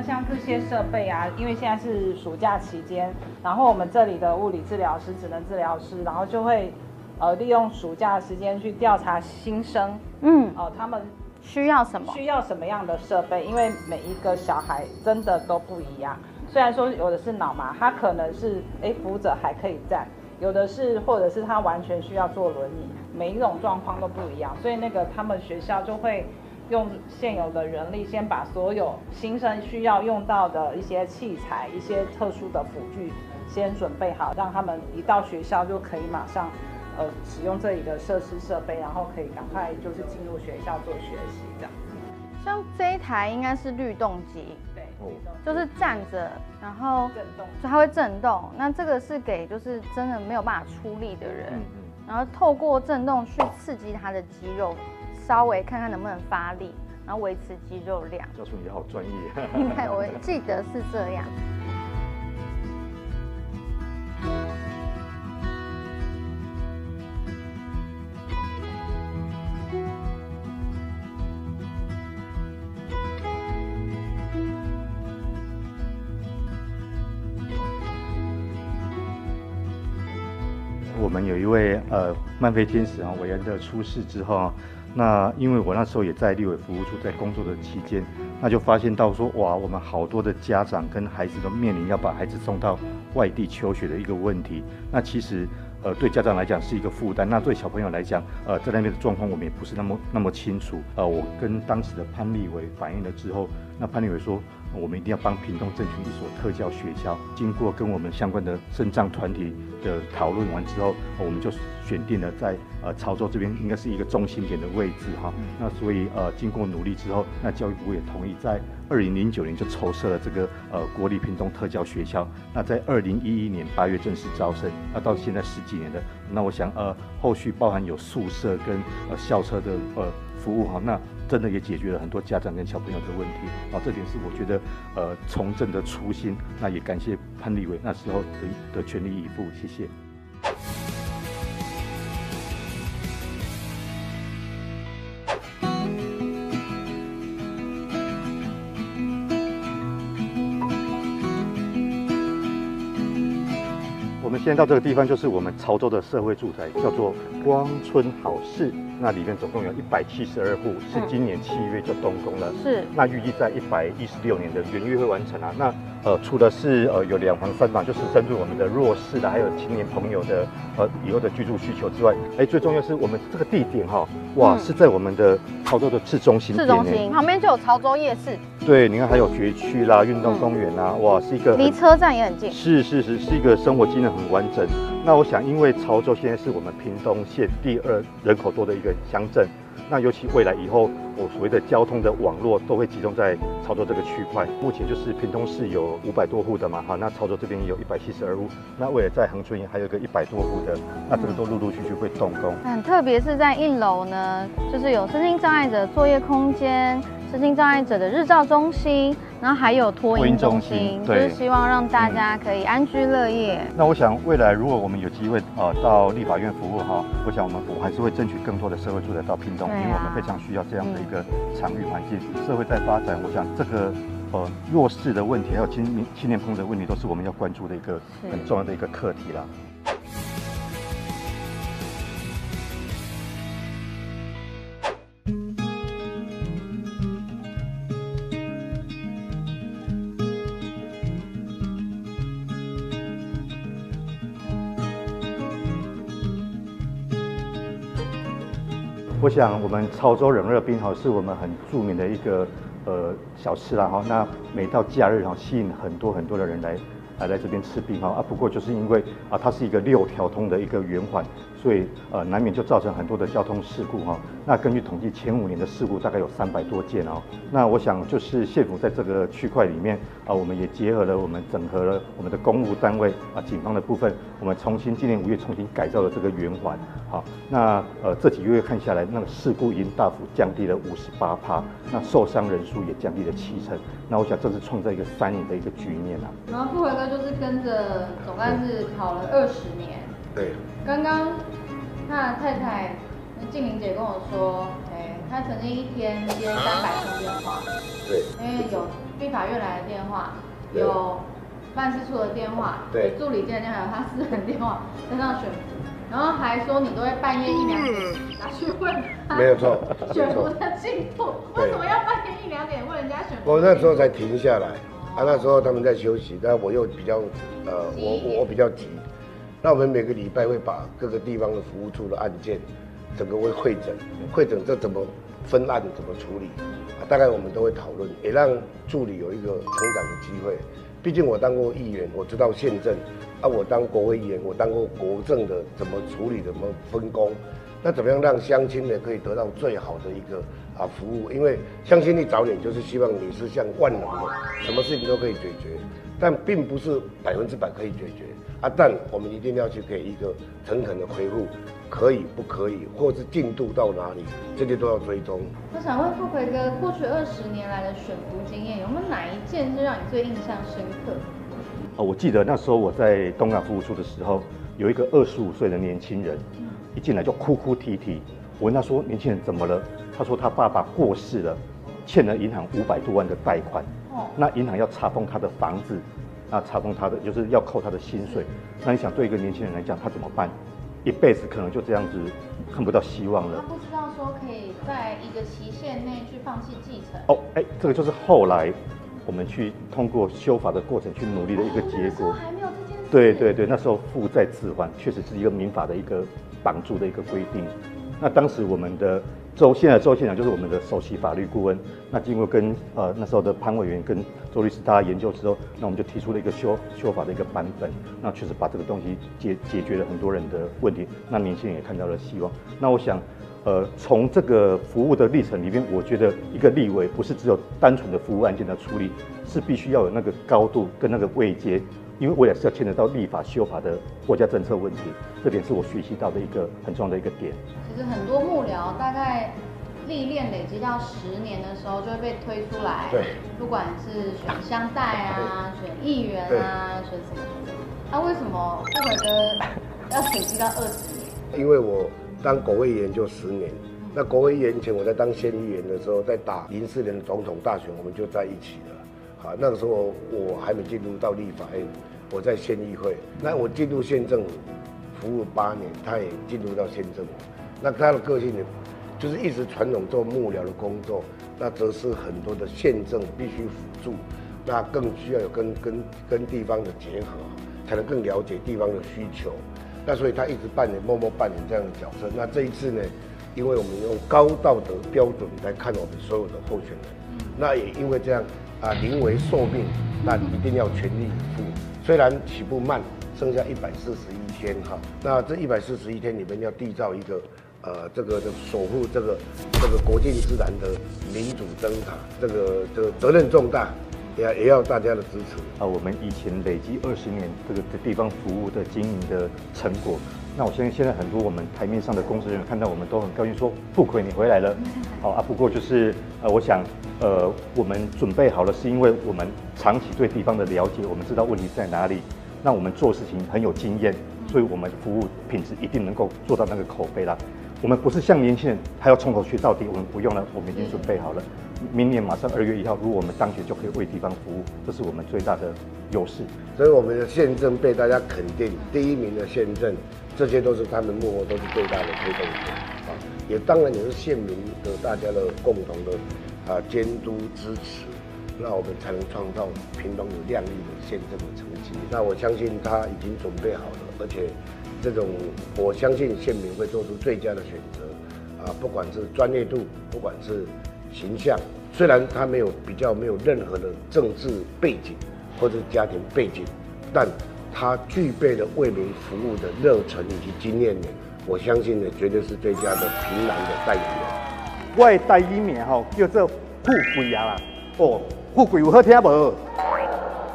那像这些设备啊，因为现在是暑假期间，然后我们这里的物理治疗师、职能治疗师，然后就会呃利用暑假的时间去调查新生，嗯，哦、他们需要什么？需要什么样的设备？因为每一个小孩真的都不一样。虽然说有的是脑麻，他可能是哎扶着还可以站，有的是或者是他完全需要坐轮椅，每一种状况都不一样，所以那个他们学校就会用现有的人力，先把所有新生需要用到的一些器材、一些特殊的辅具先准备好，让他们一到学校就可以马上呃使用这里的设施设备，然后可以赶快就是进入学校做学习这样。像这一台应该是律动机，对，就是站着，然后震动，所以它会震动。那这个是给就是真的没有办法出力的人，嗯然后透过震动去刺激他的肌肉，稍微看看能不能发力，然后维持肌肉量。教授你好专业。应 该我记得是这样。我们有一位呃漫飞天使啊，韦恩的出事之后啊，那因为我那时候也在立委服务处在工作的期间，那就发现到说哇，我们好多的家长跟孩子都面临要把孩子送到外地求学的一个问题。那其实呃对家长来讲是一个负担，那对小朋友来讲，呃在那边的状况我们也不是那么那么清楚。呃，我跟当时的潘立伟反映了之后，那潘立伟说。我们一定要帮屏东争取一所特教学校。经过跟我们相关的肾脏团体的讨论完之后，我们就选定了在呃潮州这边应该是一个中心点的位置哈。那所以呃经过努力之后，那教育部也同意在二零零九年就筹设了这个呃国立屏东特教学校。那在二零一一年八月正式招生，那到现在十几年了。那我想呃后续包含有宿舍跟呃校车的呃服务哈，那真的也解决了很多家长跟小朋友的问题啊。这点是我觉得呃从政的初心。那也感谢潘立伟那时候的的全力以赴，谢谢。现在到这个地方，就是我们潮州的社会住宅，叫做光春好事。那里面总共有一百七十二户，是今年七月就动工了。是那预计在一百一十六年的元月会完成啊。那呃，除了是呃有两房三房，就是针对我们的弱势的，还有青年朋友的呃以后的居住需求之外，哎，最重要是我们这个地点哈，哇，嗯是在我们的潮州的市中心市中心旁边就有潮州夜市，对，你看还有学区啦、运动公园啦，哇，是一个离车站也很近。是是是，是一个生活机能很完整。那我想，因为潮州现在是我们屏东县第二人口多的一个乡镇，那尤其未来以后，我所谓的交通的网络都会集中在潮州这个区块。目前就是屏东市有五百多户的嘛，哈，那潮州这边有一百七十二户，那未来在恒春也还有个一百多户的，那这个都陆陆续续会动工。嗯特别是在一楼呢，就是有身心障碍者作业空间、身心障碍者的日照中心，然后还有托婴中心，就是希望让大家可以安居乐业。那我想未来如果我们有机会呃到立法院服务哈，我想我们我还是会争取更多的社会住宅到屏东，啊因为我们非常需要这样的一个场域环境。社会在发展，我想这个呃弱势的问题，还有青年青年朋友的问题，都是我们要关注的一个很重要的一个课题啦。我想我们潮州冷热冰哈是我们很著名的一个呃小吃啦哈。那每到假日哈，吸引很多很多的人来来来这边吃冰哈啊。不过就是因为啊，它是一个六条通的一个圆环，所以呃难免就造成很多的交通事故哈。那根据统计，前五年的事故大概有三百多件哦。那我想就是县府在这个区块里面啊，我们也结合了我们整合了我们的公务单位啊，警方的部分，我们重新今年五月重新改造了这个圆环。好，那呃这几个月看下来，那个事故已经大幅降低了五十八趴，那受伤人数也降低了七成。那我想这是创造一个三赢的一个局面啊。然后傅回哥就是跟着总干事跑了二十年。对，刚刚他的太太静玲姐跟我说，哎，她曾经一天接三百通电话，对，因为有立法院来的电话，有办事处的电话，对。助理接的电话，还有他私人电话，加上选服，然后还说你都会半夜一两点拿去问他，没有错 选服的进度，对。为什么要半夜一两点问人家选服？我那时候才停下来，啊，那时候他们在休息，但我又比较，呃，我我我比较急。那我们每个礼拜会把各个地方的服务处的案件，整个会会诊，会诊这怎么分案怎么处理，啊，大概我们都会讨论，也让助理有一个成长的机会。毕竟我当过议员，我知道宪政，啊，我当国会议员，我当过国政的怎么处理，怎么分工，那怎么样让乡亲呢可以得到最好的一个啊服务？因为乡亲一找你，就是希望你是像万能的，什么事情都可以解决，但并不是百分之百可以解决啊。但我们一定要去给一个诚恳的回复，可以不可以，或是进度到哪里，这些都要追踪。我想问傅奎哥，过去二十年来的选服经验，有没有哪一件是让你最印象深刻？哦，我记得那时候我在东港服务处的时候，有一个二十五岁的年轻人，一进来就哭哭啼啼。我问他说：“年轻人怎么了？”他说他爸爸过世了，欠了银行五百多万的贷款。哦那银行要查封他的房子，那查封他的就是要扣他的薪水。那你想对一个年轻人来讲，他怎么办？一辈子可能就这样子看不到希望了。他不知道说可以在一个期限内去放弃继承。哦，哎，这个就是后来我们去通过修法的过程去努力的一个结果。还没有这件事。对对对，那时候负债自还确实是一个民法的一个绑住的一个规定。那当时我们的周现在的周县长就是我们的首席法律顾问。那经过跟呃那时候的潘委员跟周律师大家研究之后，那我们就提出了一个修修法的一个版本。那确实把这个东西解解决了很多人的问题，那年轻人也看到了希望。那我想。呃，从这个服务的历程里面，我觉得一个立委不是只有单纯的服务案件的处理，是必须要有那个高度跟那个位阶，因为未来是要牵扯到立法修法的国家政策问题，这点是我学习到的一个很重要的一个点。其实很多幕僚大概历练累积到十年的时候，就会被推出来。对。不管是选乡代啊，选议员啊，选什么什么。那、为什么傅伟哥要累积到二十年？因为我当国会议员就十年，那国会议员前我在当县议员的时候，在打零四年的总统大选，我们就在一起了。好，那个时候我还没进入到立法院，我在县议会。那我进入县政府服务八年，他也进入到县政府。那他的个性呢，就是一直传统做幕僚的工作，那则是很多的县政必须辅助，那更需要有跟跟跟地方的结合，才能更了解地方的需求。那所以他一直扮演默默扮演这样的角色。那这一次呢，因为我们用高道德标准来看我们所有的候选人，那也因为这样啊，临危受命，那一定要全力以赴。虽然起步慢，剩下一百四十一天哈，那这一百四十一天里面要缔造一个呃这个的守护这个这个国境自然的民主灯塔，这个这个责任重大。也也要大家的支持啊！我们以前累积二十年这个地方服务的经营的成果，那我相信现在很多我们台面上的公司人员看到我们都很高兴，说傅奎你回来了。好啊，不过就是呃，我想呃，我们准备好了，是因为我们长期对地方的了解，我们知道问题在哪里，那我们做事情很有经验，所以我们服务品质一定能够做到那个口碑啦。我们不是像年轻人，还要从头学到底，我们不用了，我们已经准备好了。明年马上二月一号，如果我们当选，就可以为地方服务，这是我们最大的优势。所以我们的县政被大家肯定，第一名的县政，这些都是他们幕后都是最大的推动者啊。也当然也是县民的大家的共同的啊监督支持，那我们才能创造屏东有亮丽的县政的成绩。那我相信他已经准备好了，而且这种我相信县民会做出最佳的选择。啊，不管是专业度，不管是形象，虽然他没有比较没有任何的政治背景或者家庭背景，但他具备了为民服务的热忱以及经验呢，我相信呢，绝对是最佳的平南的代言人。我的第一名吼叫做富贵啊，哦，富贵有好听无？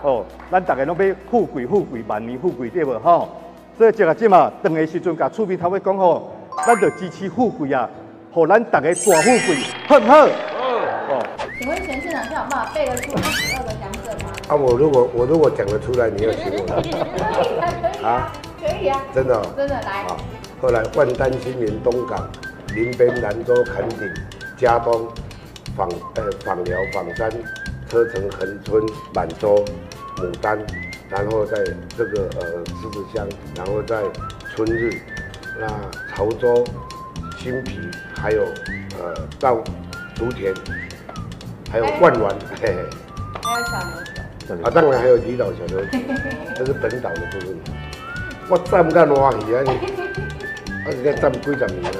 哦，咱大家拢要富贵富贵万年富贵对无吼？所以这个即嘛，长的时阵，甲厝边头尾讲吼，咱就支持富贵啊，互咱大家大富贵，好不好？哦。请问全县长，有办法背得出二十二个奖者吗？啊，我如果我如果讲得出来，你要请我可以啊，可以啊，可以啊，真的哦真的来。后来万丹新园东港、林边兰州垦丁、嘉东、访呃访寮、访山、车城恒春、满洲、牡丹，然后在这个呃狮子乡，然后在春日，那潮州、新皮，还有呃到竹田，还有万峦，嘿嘿。还有小牛球，啊，当然还有离岛小琉球，这是本岛的部分。我站不干欢喜啊你，我是在站几十年啊。